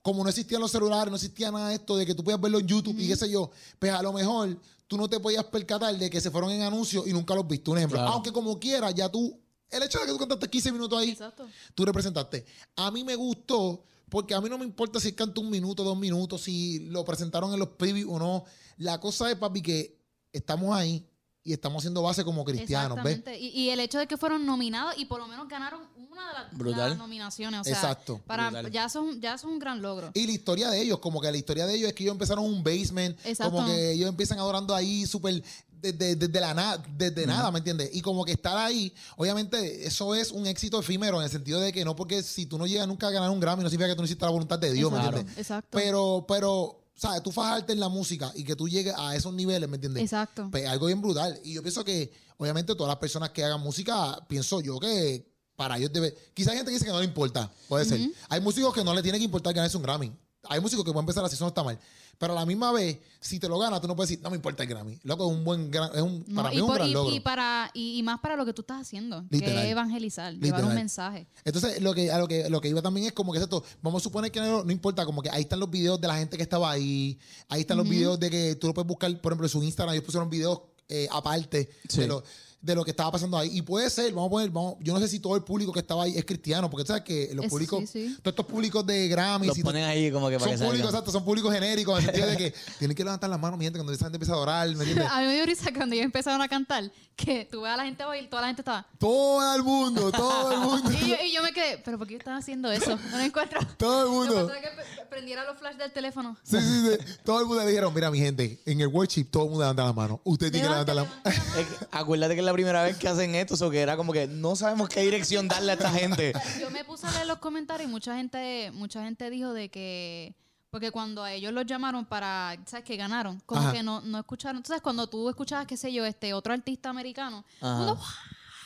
como no existían los celulares, no existía nada de esto de que tú puedas verlo en YouTube y qué sé yo, pues a lo mejor tú no te podías percatar de que se fueron en anuncios y nunca los viste. Un ejemplo, Claro. aunque como quiera, ya tú, el hecho de que tú cantaste 15 minutos ahí, Exacto. tú representaste. A mí me gustó porque a mí no me importa si canta un minuto, dos minutos, si lo presentaron en los previews o no. La cosa es, papi, que estamos ahí y estamos haciendo base como cristianos, ¿ves? Exactamente. Y, y el hecho de que fueron nominados y por lo menos ganaron una de las, Brutal. las nominaciones. O sea, Exacto. Para, Brutal. ya, son, ya son un gran logro. Y la historia de ellos, como que la historia de ellos es que ellos empezaron un basement, Exacto. como que ellos empiezan adorando ahí súper desde, desde la nada, desde nada, ¿me entiendes? Y como que estar ahí, obviamente, eso es un éxito efímero en el sentido de que no porque si tú no llegas nunca a ganar un Grammy, no significa que tú no hiciste la voluntad de Dios, ¿me Exacto, entiendes? Exacto. Pero, pero, ¿sabes? Tú fajarte en la música y que tú llegues a esos niveles, ¿me entiendes? Exacto. Pues algo bien brutal. Y yo pienso que, obviamente, todas las personas que hagan música, pienso yo que para ellos debe. Quizá hay gente que dice que no le importa. Puede ser. Hay músicos que no le tiene que importar ganarse un Grammy. Hay músicos que pueden empezar así, eso no está mal. Pero a la misma vez, si te lo ganas, tú no puedes decir, no me importa el Grammy. Loco, es un buen gran, es un, No, para mí y, es un por- gran y- logro. y para, y, y más para lo que tú estás haciendo, Literal. que es evangelizar, llevar un mensaje. Entonces, lo que, a lo que, lo que iba también es como que esto, vamos a suponer que no, no importa, como que ahí están los videos de la gente que estaba ahí, ahí están los videos de que tú lo puedes buscar, por ejemplo, en su Instagram, ellos pusieron videos eh, aparte Sí. de, de lo que estaba pasando ahí. Y puede ser, vamos a poner, vamos, yo no sé si todo el público que estaba ahí es cristiano, porque tú sabes que los Es- públicos, sí, sí. todos estos públicos de Grammy, Los ponen ahí como que para son que públicos, exacto, son públicos genéricos, en el sentido de que tienen que levantar las manos, mi gente, cuando esa gente empieza a orar, ¿me entiendes? A mí me dio risa cuando ellos empezaron a cantar, que tú ves a la gente bailar, toda la gente estaba... Todo el mundo, todo el mundo, Y yo, y yo me quedé, ¿pero por qué están haciendo eso? No lo encuentro. todo el mundo. que prendiera los flash del teléfono. Sí, sí, sí. Todo el mundo le dijeron, mira, mi gente, en el worship todo el mundo levanta la mano. Usted tiene que Levanta, levantar la mano. acuérdate que la primera vez que hacen esto, o que era como que no sabemos qué dirección darle a esta gente. Yo me puse a leer los comentarios y mucha gente, mucha gente dijo de que, porque cuando a ellos los llamaron para, ¿sabes? Que ganaron, como Ajá. que no, no escucharon. Entonces, cuando tú escuchabas, qué sé yo, este otro artista americano, Ajá. uno,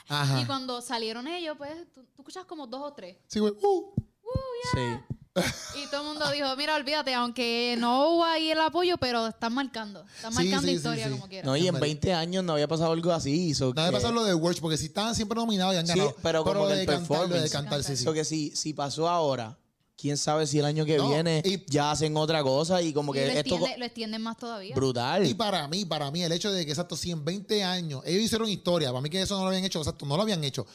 Ajá. y cuando salieron ellos, pues tú, tú escuchas como dos o tres. Sí, güey. Uh. Sí. Y todo el mundo dijo, mira, olvídate, aunque no hubo ahí el apoyo, pero están marcando. Están Sí, marcando sí, sí, historia sí. como quieran. No, y en Hombre. 20 años no había pasado algo así. so Nada de que- pasar lo de worship, porque si estaban siempre nominados y han Sí, ganado. pero como que de el cantar, lo de performance. cantar, sí, sí. so que si, si pasó ahora, quién sabe si el año que No, viene y- ya hacen otra cosa y como Y que lo, esto extiende- lo extienden más todavía. brutal. Y para mí, para mí, el hecho de que, exacto, si en 20 años, ellos hicieron historia, para mí que eso no lo habían hecho, exacto, no lo habían hecho.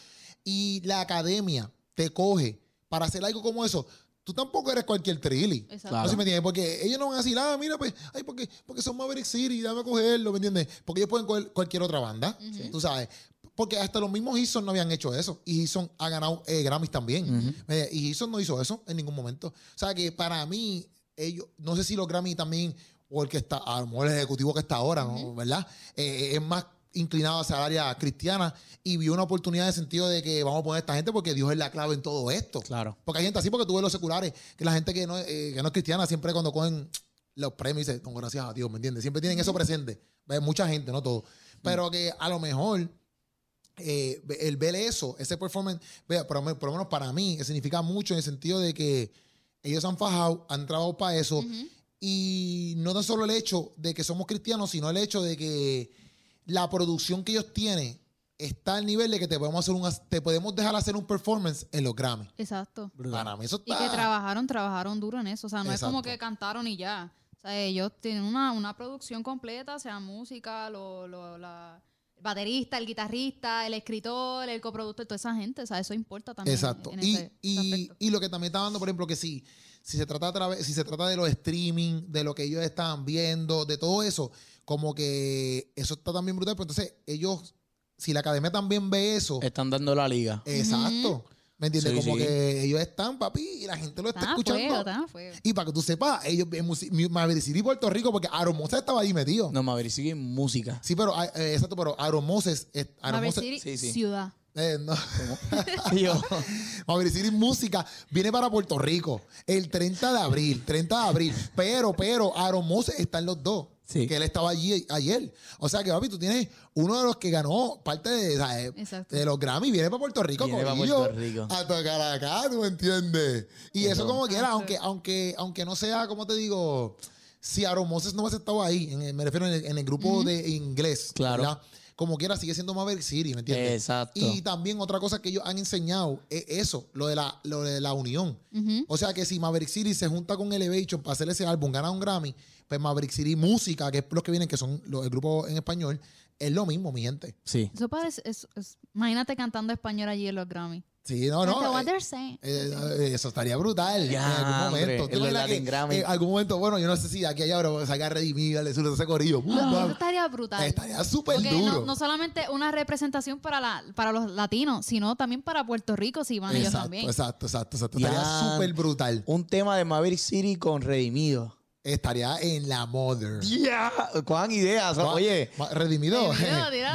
Y la academia te coge para hacer algo como eso, tú tampoco eres cualquier trilly. Exacto. Claro. No me entiendes, porque ellos no van a decir, ah, mira, pues, ay, porque, porque son Maverick City, dame a cogerlo, ¿me entiendes? Porque ellos pueden coger cualquier otra banda, tú sabes. Porque hasta los mismos Hison no habían hecho eso. Y Hison ha ganado eh, Grammys también. Eh, y Hison no hizo eso en ningún momento. O sea que para mí, ellos, no sé si los Grammys también, o el que está, a lo mejor el ejecutivo que está ahora, ¿no? ¿verdad? Eh, es más inclinado hacia el área cristiana y vio una oportunidad en el sentido de que vamos a poner a esta gente porque Dios es la clave en todo esto. Claro. Porque hay gente así, porque tú ves los seculares, que la gente que no, eh, que no es cristiana, siempre cuando cogen los premios, dice, con gracias a Dios, ¿me entiendes? Siempre tienen eso presente. Ve, Mucha gente, no todo. Pero que a lo mejor eh, el ver eso, ese performance, vea, por, lo men- por lo menos para mí, significa mucho en el sentido de que ellos han fajado, han trabajado para eso. Y no tan solo el hecho de que somos cristianos, sino el hecho de que la producción que ellos tienen está al nivel de que te podemos hacer un, te podemos dejar hacer un performance en los Grammys. Exacto. Para mí eso Y está... que trabajaron, trabajaron duro en eso. O sea, no es como que cantaron y ya. O sea, ellos tienen una, una producción completa, sea música, lo, lo- la, el baterista, el guitarrista, el escritor, el coproductor, toda esa gente. O sea, eso importa también. Exacto. en Y, ese- y, y lo que también está dando, por ejemplo, que si, si se trata a través, si se trata de los streaming, de lo que ellos estaban viendo, de todo eso, como que eso está también brutal. Pero entonces, ellos, si la academia también ve eso, Están dando la liga. exacto. ¿Me entiendes? Sí, como sí. que ellos están, papi, y la gente lo está Están escuchando. fuego, están a fuego. Y para que tú sepas, ellos en Maverick City, Puerto Rico, porque Aaron Moses estaba ahí metido. No, Maverick sigue en música. Sí, pero, ah, eh, exacto, pero Aaron Moses, es- Aaron Moses- City, sí, sí. ciudad. Eh, no. City Música viene para Puerto Rico el 30 de abril, 30 de abril. Pero, pero, Aaron Moses está en los dos. Sí. Que él estaba allí ayer. O sea que, papi, tú tienes uno de los que ganó parte de, de los Grammy, viene para Puerto Rico, Viene para Puerto Rico. A tocar acá, ¿tú me entiendes? Y eso, Eso. como quiera, aunque, aunque, aunque no sea, como te digo, si Aaron Moses no hubiese estado ahí, en el- me refiero en el, en el grupo de inglés, Claro. ¿verdad? Como quiera, sigue siendo Maverick City, ¿me entiendes? Exacto. Y también otra cosa que ellos han enseñado es eso, lo de la, lo de la unión. O sea que si Maverick City se junta con Elevation para hacer ese álbum, gana un Grammy, pues Maverick City Música, que es los que vienen, que son los, el grupo en español, es lo mismo, mi gente. sí. Eso parece, es- es- imagínate cantando español allí en los Grammy. Sí, no, no. What eh, they're saying. eh, eh, eso estaría brutal Ya, en algún momento. en ¿Tú los imaginas Latin que Grammy. En algún momento, bueno, yo no sé si de aquí a allá, pero sacar Redimido, le suele ese corillo. Eso estaría brutal. Estaría súper Porque duro. no, no solamente una representación para, la, para los latinos, sino también para Puerto Rico, si van ellos exacto, también. exacto, exacto, exacto. Estaría súper brutal. Un tema de Maverick City con Redimido. Estaría en la Mother. ¡Ya! ¿Cuán ideas? Oye, Redimido.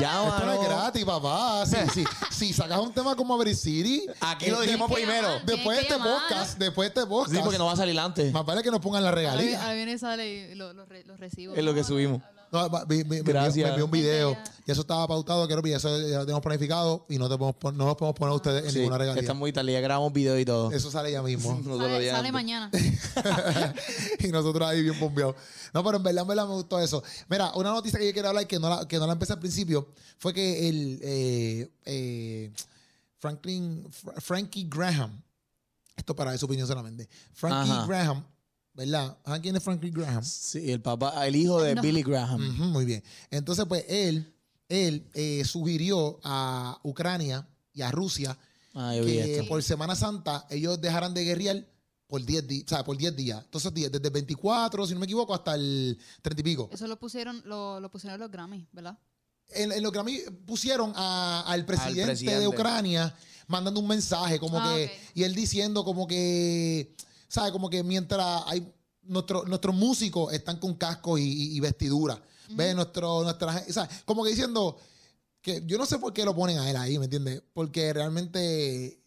Ya, Esto no es gratis, papá. Si, si, si sacas un tema como Maverick City. Aquí lo eh, dijimos primero. llamar, Después de este podcast, después de este podcast. Sí, porque no va a salir antes. Más vale que nos pongan la Ahora viene- regalía. ahora viene y sale y lo, lo re- lo recibo. Es lo que subimos. No, me- me Gracias. me envió un video. Ya. Y eso estaba pautado, que eso ya lo tenemos planificado y no, te podemos pon- no nos podemos poner a ustedes en Sí, ninguna regalía. está muy tarde. Ya grabamos video y todo. Eso sale ya mismo. Sale, ya sale mañana. y nosotros ahí bien bombeados. No, pero en verdad, en verdad me gustó eso. Mira, una noticia que yo quiero hablar que no la, que no la empecé al principio fue que el eh, eh, Franklin, Fra- Frankie Graham, esto para su opinión solamente, Frankie Ajá. Graham, ¿verdad? ¿Saben quién es Frankie Graham? Sí, el papá, el hijo de No. Billy Graham. Muy bien. Entonces, pues él, él eh, sugirió a Ucrania y a Rusia Ah, que esto. por Semana Santa ellos dejaran de guerrear por 10 días, o sea, por 10 días. Entonces, días, desde el 24, si no me equivoco, hasta el 30 y pico. Eso lo pusieron, lo, lo pusieron los Grammy, ¿verdad? En, en lo que a mí pusieron a- al, presidente presidente. de Ucrania mandando un mensaje como Ah, que, y él diciendo como que, ¿sabes? Como que mientras hay, nuestro- nuestros músicos están con cascos y, y- y vestiduras, ¿ves? Nuestro, nuestra, sea, como que diciendo que yo no sé por qué lo ponen a él ahí, ¿me entiendes? Porque realmente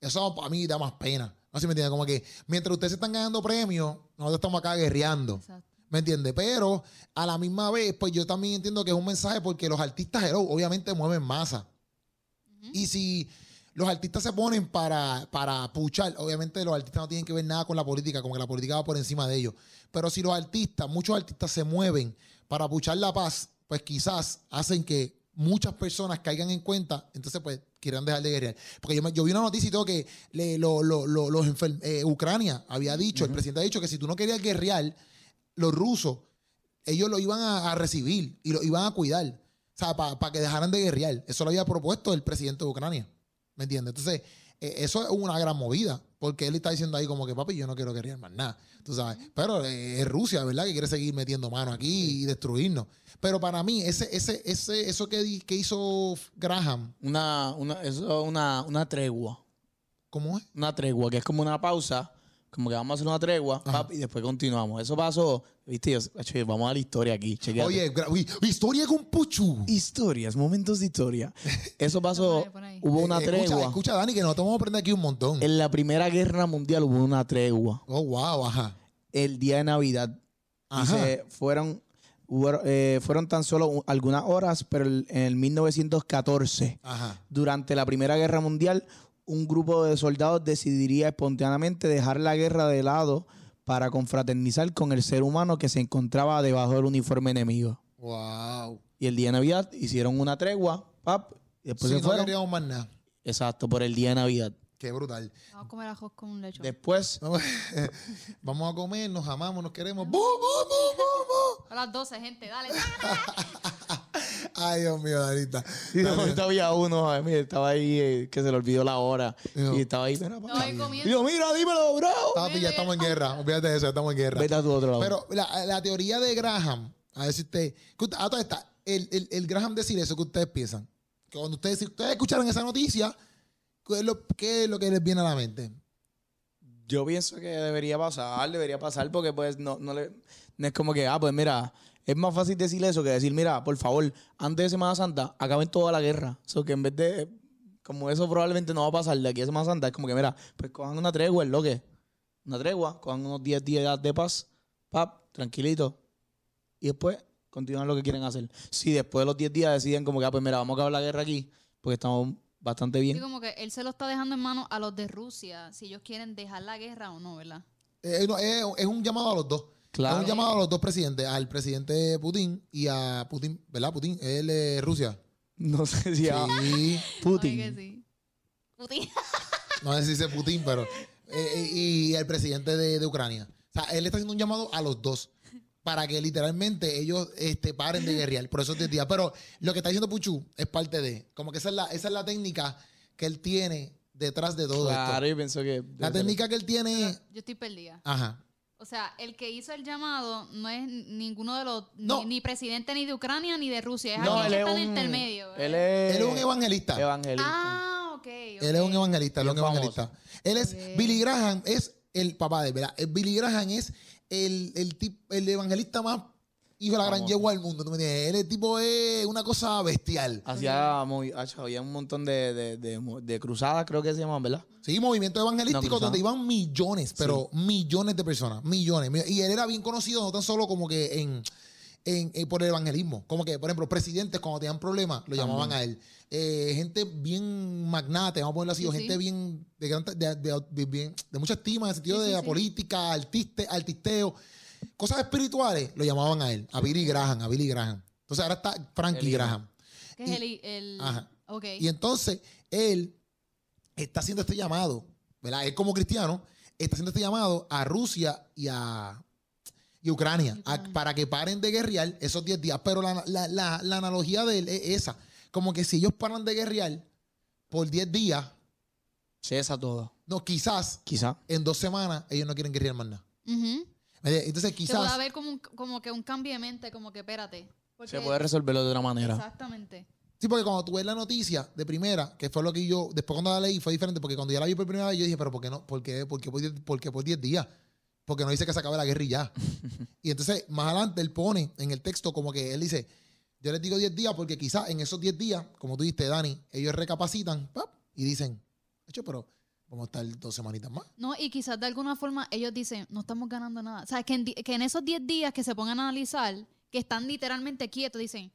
eso a mí da más pena. No sé si me entiendes, como que mientras ustedes están ganando premios, nosotros estamos acá guerreando. Exacto. ¿Me entiendes? Pero a la misma vez, pues yo también entiendo que es un mensaje porque los artistas hello, obviamente mueven masa. Y si los artistas se ponen para, para puchar, obviamente los artistas no tienen que ver nada con la política, como que la política va por encima de ellos. Pero si los artistas, muchos artistas se mueven para puchar la paz, pues quizás hacen que muchas personas caigan en cuenta, entonces pues quieran dejar de guerrear. Porque yo, me- yo vi una noticia y todo que le- lo- lo- lo- los enfer- eh, Ucrania había dicho, el presidente ha dicho que si tú no querías guerrear, los rusos, ellos lo iban a, a recibir y lo iban a cuidar. O sea, para que dejaran de guerrear. Eso lo había propuesto el presidente de Ucrania. ¿Me entiendes? Entonces, eh, eso es una gran movida. Porque él está diciendo ahí como que, papi, yo no quiero guerrear más nada. Tú sabes. Pero eh, es Rusia, ¿verdad? Que quiere seguir metiendo mano aquí y destruirnos. Pero para mí, ese, ese, ese, eso que, di- que hizo Graham, Una, una, eso es una, una tregua. ¿cómo es? Una tregua, que es como una pausa. Como que vamos a hacer una tregua pap, y después continuamos. Eso pasó, viste, yo, che, vamos a la historia aquí. chequéate. Oye, uy, historia con Puchu. Historias, momentos de historia. Eso pasó, Pon ahí, pon ahí. hubo una Eh, escucha, tregua. Escucha, Dani, que nosotros vamos a aprender aquí un montón. En la Primera Guerra Mundial hubo una tregua. Oh, wow, ajá. El día de Navidad. Y Ajá. se fueron, hubo- eh, fueron tan solo algunas horas, pero en el 1914, Ajá. durante la Primera Guerra Mundial, un grupo de soldados decidiría espontáneamente dejar la guerra de lado para confraternizar con el ser humano que se encontraba debajo del uniforme enemigo. Wow. Y el día de Navidad hicieron una tregua, pap, y después Si se no fueron. queríamos más nada. Exacto, por el día de Navidad. Qué brutal. Vamos a comer ajos con leche. Después, Vamos, a comer, nos amamos, nos queremos. ¡Bu, bu, bu, bu, bu! A las 12, gente, dale. Ay, Dios mío, Danita. y de momento había uno, ay, mira, estaba ahí eh, que se le olvidó la hora. Dijo, y estaba ahí, mira, papá. Y comiendo. yo, mira, dímelo, bro. Papi, ya estamos en guerra. Olvídate de eso, ya estamos en guerra. Vete a tu otro lado. Pero la, la teoría de Graham, a ver si usted- A toda esta, el, el, el Graham decir eso que ustedes piensan. Que cuando ustedes, si ustedes escucharon esa noticia, ¿Qué es, lo, qué es lo que les viene a la mente? Yo pienso que debería pasar, debería pasar porque pues no, no, le, no es como que, ah, pues mira, es más fácil decir eso que decir, mira, por favor, antes de Semana Santa, acaben toda la guerra. O que en vez de, como eso probablemente no va a pasar de aquí a Semana Santa, es como que, mira, pues cojan una tregua, es lo que. Una tregua, cojan unos 10 días de paz, pap, tranquilito. Y después continúan lo que quieren hacer. Si después de los 10 días deciden como que, ah, pues mira, vamos a acabar la guerra aquí, porque estamos bastante Sí, bien. como que él se lo está dejando en manos a los de Rusia, si ellos quieren dejar la guerra o no, ¿verdad? Eh, no, es, es un llamado a los dos. Claro. Es un llamado a los dos presidentes, al presidente Putin y a Putin, ¿verdad? Putin, él es Rusia. No sé si a Sí. Putin. Que sí. Putin. No sé si dice Putin, pero. eh, eh, y el presidente de, de Ucrania. O sea, él está haciendo un llamado a los dos para que literalmente ellos este, paren de guerrear por esos 10 días. Pero lo que está diciendo Puchu es parte de. Como que esa es la, esa es la técnica que él tiene detrás de todo Claro, esto. yo pienso que. La técnica que él tiene. Yo estoy perdida. Ajá. O sea, el que hizo el llamado no es ninguno de los, No. ni, ni presidente ni de Ucrania ni de Rusia, es No, alguien él que es está un. en el intermedio. Él es. Él es un evangelista. evangelista. Ah, ok. ok. Él es un evangelista, él es un evangelista. Él es. Billy Graham es el papá de él, ¿verdad? Billy Graham es el, el, tip- el evangelista más hijo de la gran yegua del mundo, ¿tú me entiendes? Él es tipo es una cosa bestial. Hacía muy, hacho, había un montón de, de, de, de cruzadas, creo que se llaman, ¿verdad? Sí, movimiento evangelístico No, cruzado. donde iban millones, pero millones de personas, millones. Y él era bien conocido no tan solo como que en, en- en- por el evangelismo, como que, por ejemplo, presidentes cuando tenían problemas lo llamaban a él. Eh, gente bien magnate, vamos a ponerlo así, o gente sí. bien de, gran- de, de- de- bien- de mucha estima en el sentido Sí, de la política, artiste, artisteo, cosas espirituales, lo llamaban a él, a Billy Graham, a Billy Graham. Entonces ahora está Frankie El. Graham. Que es el, el Ajá. Y entonces él está haciendo este llamado, ¿verdad? Él como cristiano está haciendo este llamado a Rusia y a, y Ucrania, a- para que paren de guerrear esos 10 días. Pero la, la- la- la analogía de él es esa, como que si ellos paran de guerrear por 10 días, Cesa todo. no, quizás Quizá. en dos semanas ellos no quieren guerrear más nada. Ujú. ¿Me entiendes? Entonces Que puede quizás... haber como, un, como que un cambio de mente, como que espérate. Porque- Se puede resolverlo de una manera. Exactamente. Sí, porque cuando tú ves la noticia de primera, que fue lo que yo, después cuando la leí fue diferente, porque cuando ya la vi por primera vez, yo dije, pero ¿por qué no? ¿Por qué, por qué por 10 por qué por 10 días? Porque no dice que se acabe la guerra y ya. y entonces, más adelante, él pone en el texto como que él dice, yo les digo 10 días porque quizás en esos 10 días, como tú dijiste, Dani, ellos recapacitan ¡pap! y dicen, hecho, pero vamos a estar dos semanitas más. No, y quizás de alguna forma ellos dicen, no estamos ganando nada. O sea, que en, que en esos 10 días que se pongan a analizar, que están literalmente quietos, dicen,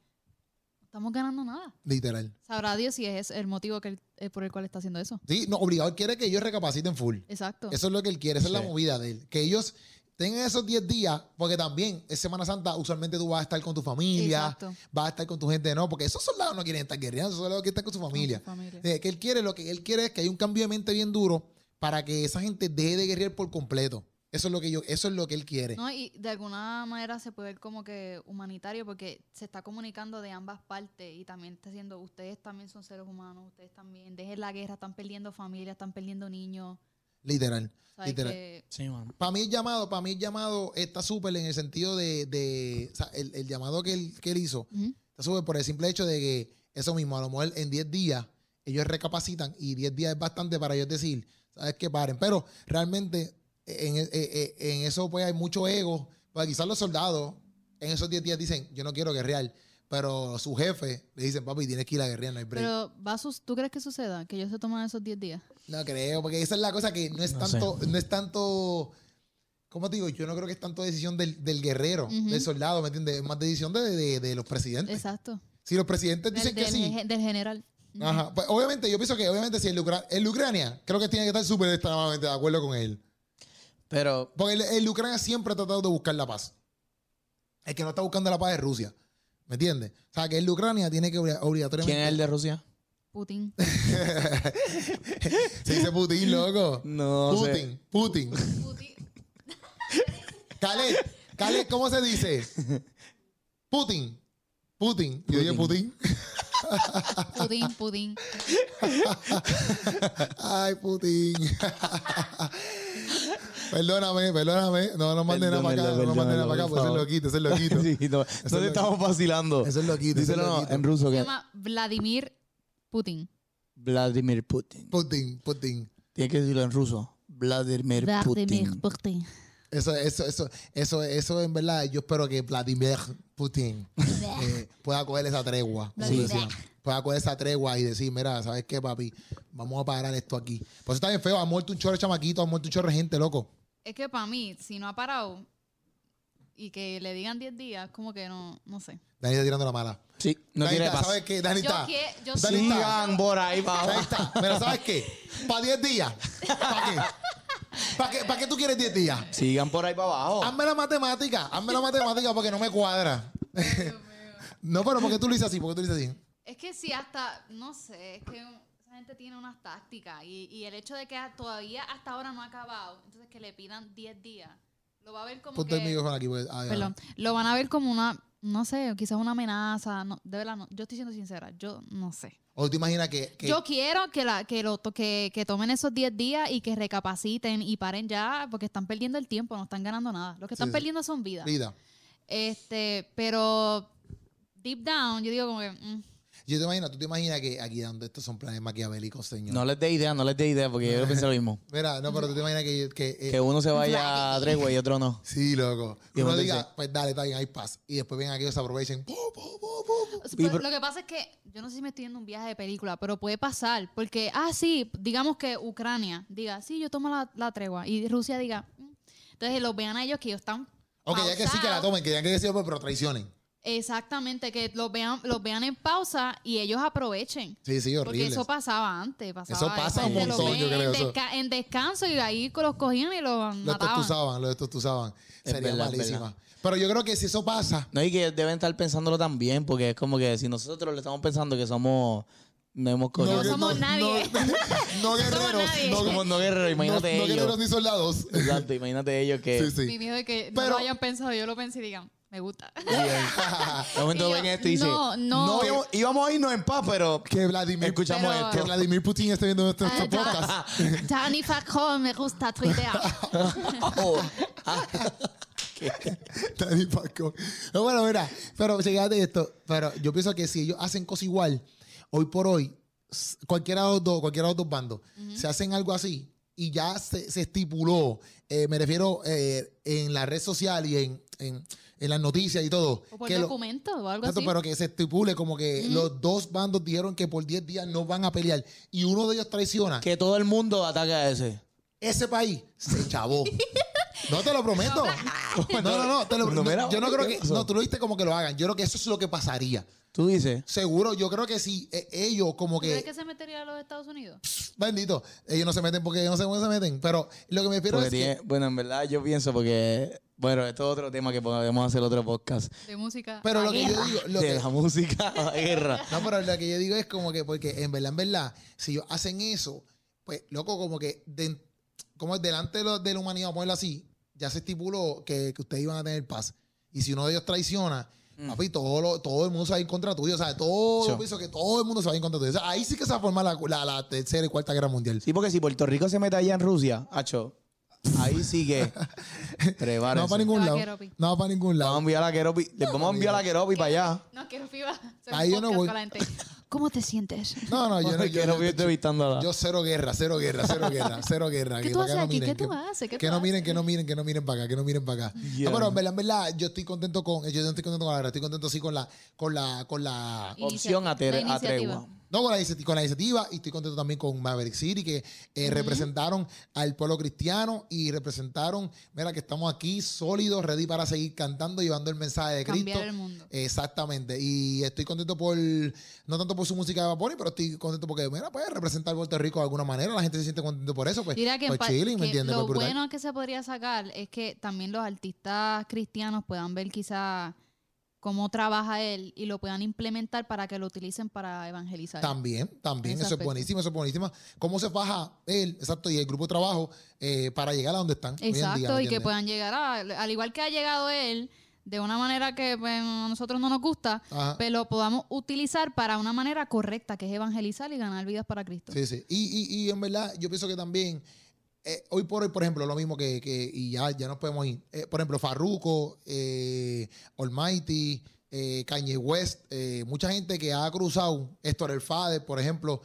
estamos ganando nada. Literal. Sabrá Dios si es el motivo que él- eh, por el cual está haciendo eso. Sí, no, obligado, él quiere que ellos recapaciten full. Exacto. Eso es lo que él quiere, esa es la movida de él. Que ellos tengan esos 10 días, porque también es Semana Santa, usualmente tú vas a estar con tu familia, Exacto. vas a estar con tu gente, no, porque esos soldados no quieren estar guerreando, esos soldados quieren estar con su familia. Con su familia. Eh, que él quiere, lo que él quiere es que haya un cambio de mente bien duro para que esa gente deje de guerrear por completo. Eso es lo que yo, eso es lo que él quiere. No, y de alguna manera se puede ver como que humanitario porque se está comunicando de ambas partes y también está diciendo, ustedes también son seres humanos, ustedes también, dejen la guerra, están perdiendo familias, están perdiendo niños. Literal. O sea, Literal. que- Sí, mano. Para mí el llamado, para mí el llamado está súper en el sentido de, de o sea, el, el llamado que él, que él hizo, está súper por el simple hecho de que eso mismo, a lo mejor en 10 días ellos recapacitan y 10 días es bastante para ellos decir, sabes que paren, pero realmente en, en- en- eso pues hay mucho ego, pues quizás los soldados en esos 10 días dicen, yo no quiero guerrear, pero su jefe le dicen, papi, tienes que ir a guerrear, no hay break. Pero, ¿va a sus- ¿tú crees que suceda? Que ellos se toman esos 10 días. No creo, porque esa es la cosa que no es No tanto, no es tanto, ¿cómo te digo? Yo no creo que es tanto decisión del, del guerrero, del soldado, ¿me entiendes? Es más decisión de, de- de los presidentes. Exacto. Si los presidentes Del, dicen que del sí, del general. Ajá, pues obviamente, yo pienso que obviamente si el, Ucra- el Ucrania, creo que tiene que estar súper extremadamente de acuerdo con él. Pero, Porque el, el Ucrania siempre ha tratado de buscar la paz. El que no está buscando la paz es Rusia. ¿Me entiendes? O sea, que el de Ucrania tiene que obli- obligatoriamente... ¿quién es el de Rusia? Putin. Se dice Putin, loco. No sé. Putin, Putin. Putin. Khaled, Khaled, ¿cómo se dice? Putin. Putin. Yo dije Putin. Putin, Putin. Ay, Putin. Perdóname, perdóname. No nos manden nada para acá. No nos manden nada para acá, porque ese es loquito, ese es loquito. sí, no, no es te estamos vacilando. Eso es loquito. es Díselo no, en ruso Se que llama Vladimir Putin. Vladimir Putin. Putin, Putin. Tienes que decirlo en ruso. Vladimir Putin. Putin. Eso, eso, eso, eso, eso en verdad, yo espero que Vladimir Putin eh, pueda coger esa tregua. Vladimir. pueda coger esa tregua y decir, mira, ¿sabes qué, papi? Vamos a parar esto aquí. Por eso está bien feo, ha muerto un chorro de chamaquito, ha muerto un chorro de gente, loco. Es que para mí, si no ha parado y que le digan 10 días, como que no, no sé. Dani está tirando la mala. Sí, no Dani tiene está, paz. ¿sabes qué? Dani Yo está. que- yo Dani sí. está. Sigan por ahí para Ahí abajo. está. Pero ¿sabes qué? Para 10 días. ¿Para qué? ¿Para qué, ¿Para qué tú quieres 10 días? Sigan por ahí para abajo. Hazme la matemática. Hazme la matemática porque no me cuadra. no, pero ¿por qué tú lo dices así? ¿Por qué tú lo dices así? Es que si hasta, no sé, es que esa gente tiene unas tácticas y, y el hecho de que todavía hasta ahora no ha acabado, entonces que le pidan 10 días, lo va a ver como Ponte el que... micrófono aquí. Pues, ah. Perdón, lo van a ver como una, no sé, quizás una amenaza, no, de verdad, no, yo estoy siendo sincera, yo no sé. O tú imaginas que... que- Yo quiero que, la, que, lo, to- que, que tomen esos 10 días y que recapaciten y paren ya, porque están perdiendo el tiempo, no están ganando nada. Los que están sí. perdiendo son vidas. vida. Este, pero deep down, yo digo como que... mm, Yo te imagino, tú te imaginas que aquí donde estos son planes maquiavélicos, señor. No les dé idea, no les dé idea, porque yo pensé lo mismo. Mira, no, pero tú te imaginas que... que, eh, Que uno se vaya a tregua y otro no. Sí, loco. Y uno diga, dice- pues dale, está bien, hay paz. Y después ven aquí, se aprovechen. lo que pasa es que yo no sé si me estoy yendo un viaje de película, pero puede pasar. Porque, ah, sí, digamos que Ucrania diga, sí, yo tomo la, la tregua. Y Rusia diga, "Mm". entonces los vean a ellos que ellos están. Ok, ya que sí que la tomen, que ya que sí, pero traicionen. Exactamente, que los vean, los vean en pausa y ellos aprovechen. Sí, sí, Porque horrible. eso pasaba antes. Pasaba, Eso pasa un montón, yo creo, En, eso. desca- en descanso y ahí los cogían y los Los tostuzaban, los tostuzaban. Sería verdad, malísima. verdad. Pero yo creo que si eso pasa, No, y que deben estar pensándolo también, porque es como que si nosotros le estamos pensando que somos. No hemos cogido. No somos nadie. No, no guerreros. No, somos no guerreros, imagínate no, no ellos. guerreros ni soldados. Exacto, imagínate ellos que. Sí, sí. Mi miedo es que Pero- no lo hayan pensado, yo lo pensé y digan, me gusta. De momento Y yo, ven esto y dicen. no, no. íbamos, íbamos a irnos en paz, pero. que Vladimir, Escuchamos Pero- que. Vladimir Putin esté viendo nuestro Ah, nuestro ya. podcast. Dani Facón, me gusta tu idea. Oh, ah. No, bueno, mira, pero fíjate esto. Pero yo pienso que si ellos hacen cosas igual, hoy por hoy, s- cualquiera de los dos, cualquiera de los dos bandos, se hacen algo así y ya se, se estipuló, eh, me refiero eh, en la red social y en, en, en las noticias y todo. O por que lo- documento o algo Exacto, así. pero que se estipule como que los dos bandos dijeron que por 10 días no van a pelear y uno de ellos traiciona, que todo el mundo ataca a ese. ese país se chavó. No te lo prometo. No, no, no. te lo- No, yo no creo ¿qué que. No, tú lo viste como que lo hagan. Yo creo que eso es lo que pasaría. Tú dices. Seguro, yo creo que si eh, ellos como ¿Tú crees que. que se metería a los Estados Unidos? Bendito. Ellos no se meten porque ellos no sé cómo se meten. Pero lo que me refiero es tiene- que. bueno, en verdad yo pienso porque. Bueno, esto es otro tema que podemos hacer otro podcast. De música. Pero lo que yo digo. Lo de que, la música a la guerra. no, pero lo que yo digo es como que, porque en verdad, en verdad, si ellos hacen eso, pues, loco, como que. de- como delante de, lo- de la humanidad, vamos a ponerlo así, ya se estipuló que, que ustedes iban a tener paz. Y si uno de ellos traiciona, papi, todo, lo- todo el mundo se va a ir contra tuyo. O sea, todo, yo pienso que todo el mundo se va a ir contra tuyo. O sea, ahí sí que se va a formar la, la- la tercera y cuarta guerra mundial. Sí, porque si Puerto Rico se mete allá en Rusia, hacho, ahí sí que. No Prepárense. va para ningún va lado. Keropi. No va para ningún Vamos a lado. enviar a la Keropi. Les vamos a enviar a la Keropi para allá. No, quiero FIBA. Ahí yo no voy. ¿Cómo te sientes? No, no, yo no. Yo, Keropi yo, entrevistándola. yo cero guerra, cero guerra, cero guerra, cero guerra. ¿Qué Que tú haces no aquí? miren, ¿Qué tú que- haces? ¿Qué Que no miren, que no miren, que no miren para acá, que no miren para acá. No, pero en verdad, en verdad, yo estoy contento con, yo no estoy contento con la guerra, estoy contento sí con la, con la, con la, Opción a, tregua. No con la, iniciativa, con la iniciativa y estoy contento también con Maverick City que eh, representaron al pueblo cristiano y representaron, mira que estamos aquí sólidos, ready para seguir cantando, llevando el mensaje de Cristo. Cambiar el mundo. Exactamente. Y estoy contento por, no tanto por su música de Vapor, pero estoy contento porque, mira, puede representar Puerto Rico de alguna manera. La gente se siente contento por eso. Pues, Mira que, pues lo Pues bueno que se podría sacar es que también los artistas cristianos puedan ver quizá cómo trabaja él y lo puedan implementar para que lo utilicen para evangelizar. También, también, eso es buenísimo, eso es buenísimo. ¿Cómo se faja él, exacto, y el grupo de trabajo eh, para llegar a donde están? hoy en día, Exacto, ¿me y que puedan llegar a, al igual que ha llegado él, de una manera que pues, a nosotros no nos gusta, Ajá. pero lo podamos utilizar para una manera correcta, que es evangelizar y ganar vidas para Cristo. Sí, sí. Y, y, y en verdad, yo pienso que también, eh, hoy por hoy, por ejemplo, lo mismo que, que y ya, ya nos podemos ir. Eh, por ejemplo, Farruko, eh, Almighty, Kanye West, mucha gente que ha cruzado, Héctor El Fader, por ejemplo,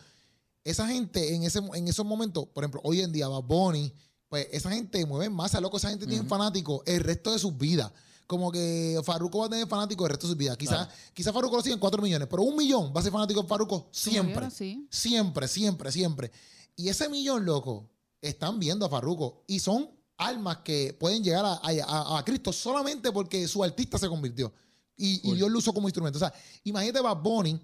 esa gente en, ese, en esos momentos, por ejemplo, hoy en día, Bad Bunny, pues esa gente mueve masa, loco, esa gente tiene fanáticos el resto de sus vidas. Como que Farruko va a tener fanáticos el resto de sus vidas. Quizás quizá Farruko lo siguen 4 millones, pero un millón va a ser fanático de Farruko siempre. Siempre, siempre, siempre. Y ese millón, loco, están viendo a Farruko y son almas que pueden llegar a, a- a Cristo solamente porque su artista se convirtió. Y, y Dios lo usó como instrumento. O sea, imagínate Bad Bunny,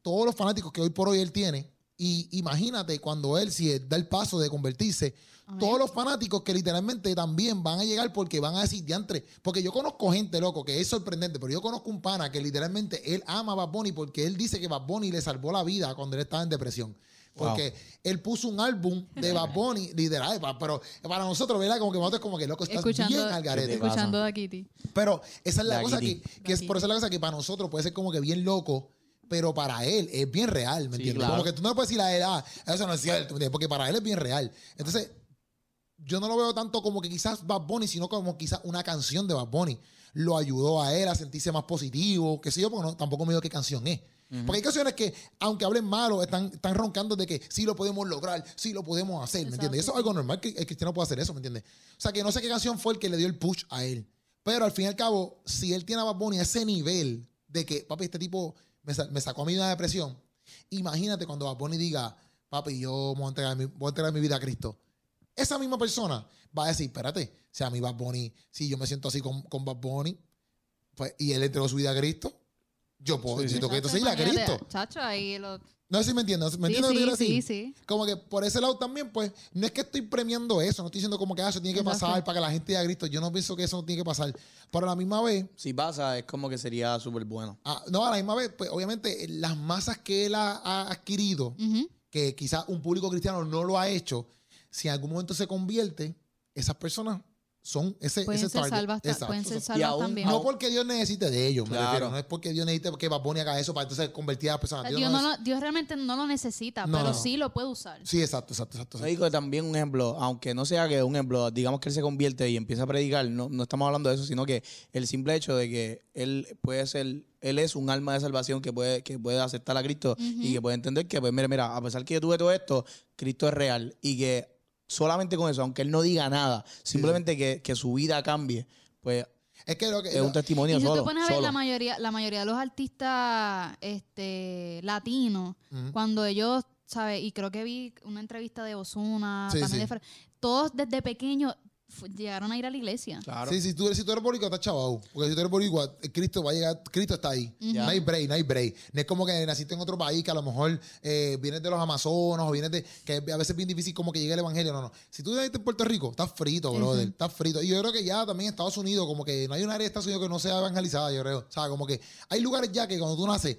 todos los fanáticos que hoy por hoy él tiene. Y imagínate cuando él, si él da el paso de convertirse, Amén. todos los fanáticos que literalmente también van a llegar porque van a decir diantre. Porque yo conozco gente, loco, que es sorprendente, pero yo conozco un pana que literalmente él ama a Bad Bunny porque él dice que Bad Bunny le salvó la vida cuando él estaba en depresión. Porque él puso un álbum de Bad Bunny, literal, pero para nosotros, ¿verdad? Como que nosotros como que loco, estás Escuchando, bien al garete. Escuchando a Kitty. Pero esa es la La cosa Kitty. que, que es La por eso es la cosa que para nosotros puede ser como que bien loco, pero para él es bien real, ¿me Sí, entiendes? claro. Como que tú no le puedes decir a él, ah, eso no es cierto, ¿me entiendes? Porque para él es bien real. Entonces, yo no lo veo tanto como que quizás Bad Bunny, sino como quizás una canción de Bad Bunny lo ayudó a él a sentirse más positivo, qué sé yo, porque no- tampoco me digo qué canción es. Porque hay canciones que, aunque hablen malo, están, están roncando de que sí lo podemos lograr, sí lo podemos hacer, ¿me entiendes? Eso es algo normal que el cristiano puede hacer eso, ¿me entiendes? O sea, que no sé qué canción fue el que le dio el push a él. Pero al fin y al cabo, si él tiene a Bad Bunny a ese nivel de que, papi, este tipo me, me sacó a mí de una depresión, imagínate cuando Bad Bunny diga, papi, yo voy a entregar mi, voy a entregar mi vida a Cristo. Esa misma persona va a decir, espérate, si a mí Bad Bunny, si yo me siento así con, con Bad Bunny, pues, y él entregó su vida a Cristo, yo puedo, Sí, sí. tengo que Chacho, entonces ir a imagínate, Cristo. Chacho, ahí lo... No sé si me entiendes. ¿Me Sí, entiendes lo que sí, quiero sí, decir? sí. Como que por ese lado también, pues, no es que estoy premiando eso, no estoy diciendo como que ah, eso tiene que Exacto. pasar para que la gente diga a Cristo. Yo no pienso que eso no tiene que pasar. Pero a la misma vez, Si pasa, es como que sería súper bueno. ah, no, a la misma vez, pues obviamente eh, las masas que él ha, ha adquirido, que quizás un público cristiano no lo ha hecho, si en algún momento se convierte, esas personas son ese, Pueden ese ser target. salvas, ta- Exacto. pueden ser Y salvas aún- también. No porque Dios necesite de ellos, me refiero. No es porque Dios necesite que Bad Bunny haga eso para entonces convertir a las personas. Dios, no lo- Dios realmente no lo necesita, No, pero no. sí lo puede usar. Sí, exacto, exacto, exacto. Yo digo también un ejemplo, aunque no sea que un ejemplo, digamos que él se convierte y empieza a predicar, no, no estamos hablando de eso, sino que el simple hecho de que él puede ser, él es un alma de salvación que puede, que puede aceptar a Cristo y que puede entender que, pues mira, mira, a pesar que yo tuve todo esto, Cristo es real y que solamente con eso, aunque él no diga nada, simplemente que, que su vida cambie, pues Es que lo que. es un testimonio Y si solo. tú pones a ver solo. la mayoría, la mayoría de los artistas este, latinos, cuando ellos, ¿sabes? Y creo que vi una entrevista de Osuna, Sí, también sí. todos desde pequeños llegaron a ir a la iglesia. Claro. Sí, si tú, si tú eres boricua, estás chavado. Porque si tú eres boricua, eh, Cristo va a llegar, Cristo está ahí. No hay break, no hay break. No es como que naciste en otro país que a lo mejor eh, vienes de los Amazonas o vienes de. que a veces es bien difícil como que llegue el evangelio. No, no. Si tú naciste en Puerto Rico, estás frito, brother. Estás frito. Y yo creo que ya también en Estados Unidos, como que no hay un área de Estados Unidos que no sea evangelizada, yo creo. O sea, como que hay lugares ya que cuando tú naces.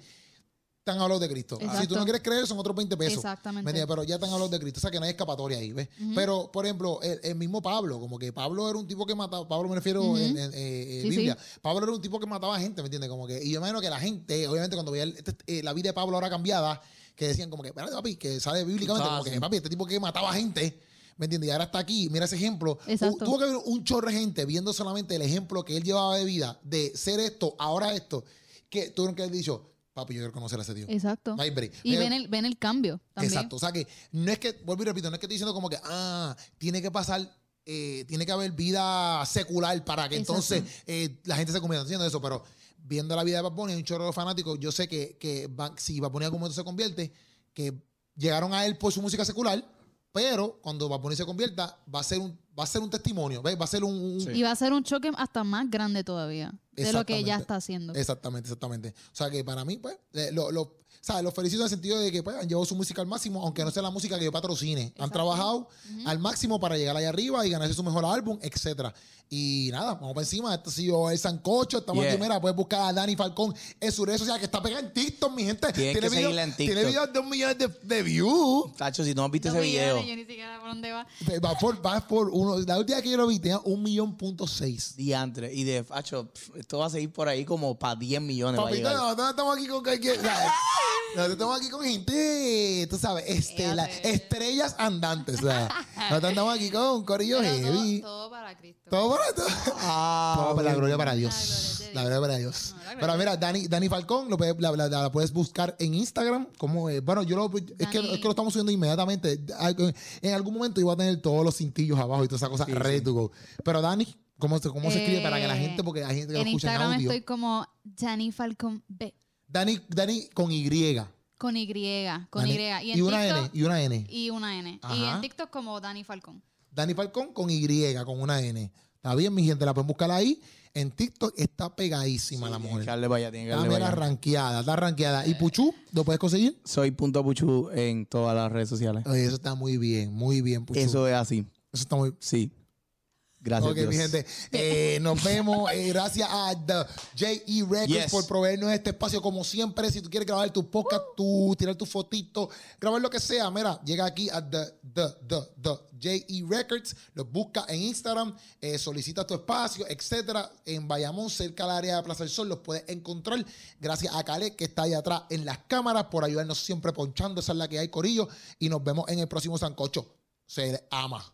Están hablando de Cristo. Exacto. Si tú no quieres creer, son otros 20 pesos. Exactamente. Pero ya están hablando de Cristo. O sea, que no hay escapatoria ahí, ¿ves? Pero, por ejemplo, el, el mismo Pablo, como que Pablo era un tipo que mataba, Pablo me refiero en, en, eh, eh, Sí, Biblia. Pablo era un tipo que mataba gente, ¿me entiendes? Como que, y yo imagino que la gente, obviamente, cuando veía el- este- eh, la vida de Pablo ahora cambiada, que decían como que, espérate, papi, que sale bíblicamente, Ah, como que, sí. papi, este tipo que mataba gente. ¿Me entiendes? Y ahora está aquí, mira ese ejemplo. Exacto. Tu- Tuvo que haber un chorro de gente viendo solamente el ejemplo que él llevaba de vida, de ser esto, ahora esto, que tuvieron que haber dicho, papi, yo quiero conocer a ese tío. Exacto. No hay break. Y ven el, ven el cambio también. Exacto. O sea que no es que, vuelvo y repito, no es que estoy diciendo como que, ah, tiene que pasar, eh, tiene que haber vida secular para que Exacto. entonces eh, la gente se convierta. Diciendo eso, pero viendo la vida de Bad Bunny, un chorro de fanáticos, yo sé que, que si Bad Bunny en algún momento se convierte, que llegaron a él por su música secular, pero cuando Bad Bunny se convierta, va a ser un, va a ser un testimonio, ¿ves? Va a ser un... un- Sí. Y va a ser un choque hasta más grande todavía de lo que ya está haciendo. Exactamente, exactamente. O sea que para mí, pues, eh, lo, lo, ¿sabes? los felicito en el sentido de que pues, han llevado su música al máximo, aunque no sea la música que yo patrocine. Han trabajado al máximo para llegar allá arriba y ganarse su mejor álbum, etcétera. Y nada, vamos para encima. Este ha sido el Sancocho. Estamos Yeah. aquí, mira, puedes buscar a Dani Falcón en su red social que está pegada en TikTok, mi gente. Tienen que video- seguirla en Tiene TikTok. videos de un millón de, de views. Tacho, si no has visto Dos ese video, Yo ni siquiera por dónde va. Va por, va por uno. La última vez que yo lo vi tenía un millón punto seis. diantre. Y de Facho, pf, esto va a seguir por ahí como para 10 millones. Papito, llegar. no, nosotros estamos aquí con cualquier. Nosotros estamos aquí con gente, tú sabes, estela, estrellas andantes. ¿sabes? Nosotros estamos aquí con un corillo Pero todo, heavy. todo para Cristo. Todo para todo. Ah, Todo para la gloria para Dios. La gloria para Dios. No, gloria Pero mira, Dani, Dani Falcón, lo puedes- la, la- la puedes buscar en Instagram. Como, eh, bueno, yo lo, es, que, es que lo estamos subiendo inmediatamente. En algún momento iba a tener todos los cintillos abajo y toda esa cosa Sí, ready sí. to go. Pero Dani, ¿cómo, se, cómo se escribe para que la Eh, gente, porque hay gente que lo En escucha en Instagram audio? estoy como Dani Falcon B. Dani, Dani con Y. Con Y. Con Dani- Y. Y, en una TikTok, N. Y una N. Y una N. Y Ajá. en TikTok como Dani Falcón. Dani Falcón con Y, con una N. Está bien, mi gente, la pueden buscar ahí. En TikTok está pegadísima la Tiene mujer. que tiene que darle ranqueada, está ranqueada. ¿Y Puchu? ¿Lo puedes conseguir? Soy punto puchu en todas las redes sociales. Oye, eso está muy bien, muy bien, Puchu. Eso es así. Eso está muy Sí. Gracias. Ok, Dios. mi gente. Eh, nos vemos. eh, gracias a The J.E. Records Yes. por proveernos este espacio. Como siempre, si tú quieres grabar tu podcast, tú tirar tu fotito, grabar lo que sea, mira, llega aquí a The, the, the, the J.E. Records, los busca en Instagram, eh, solicita tu espacio, etcétera. En Bayamón, cerca del área de Plaza del Sol, los puedes encontrar. Gracias a Caleb, que está ahí atrás en las cámaras, por ayudarnos siempre ponchando. Esa es la que hay, Corillo. Y nos vemos en el próximo Sancocho. Se ama.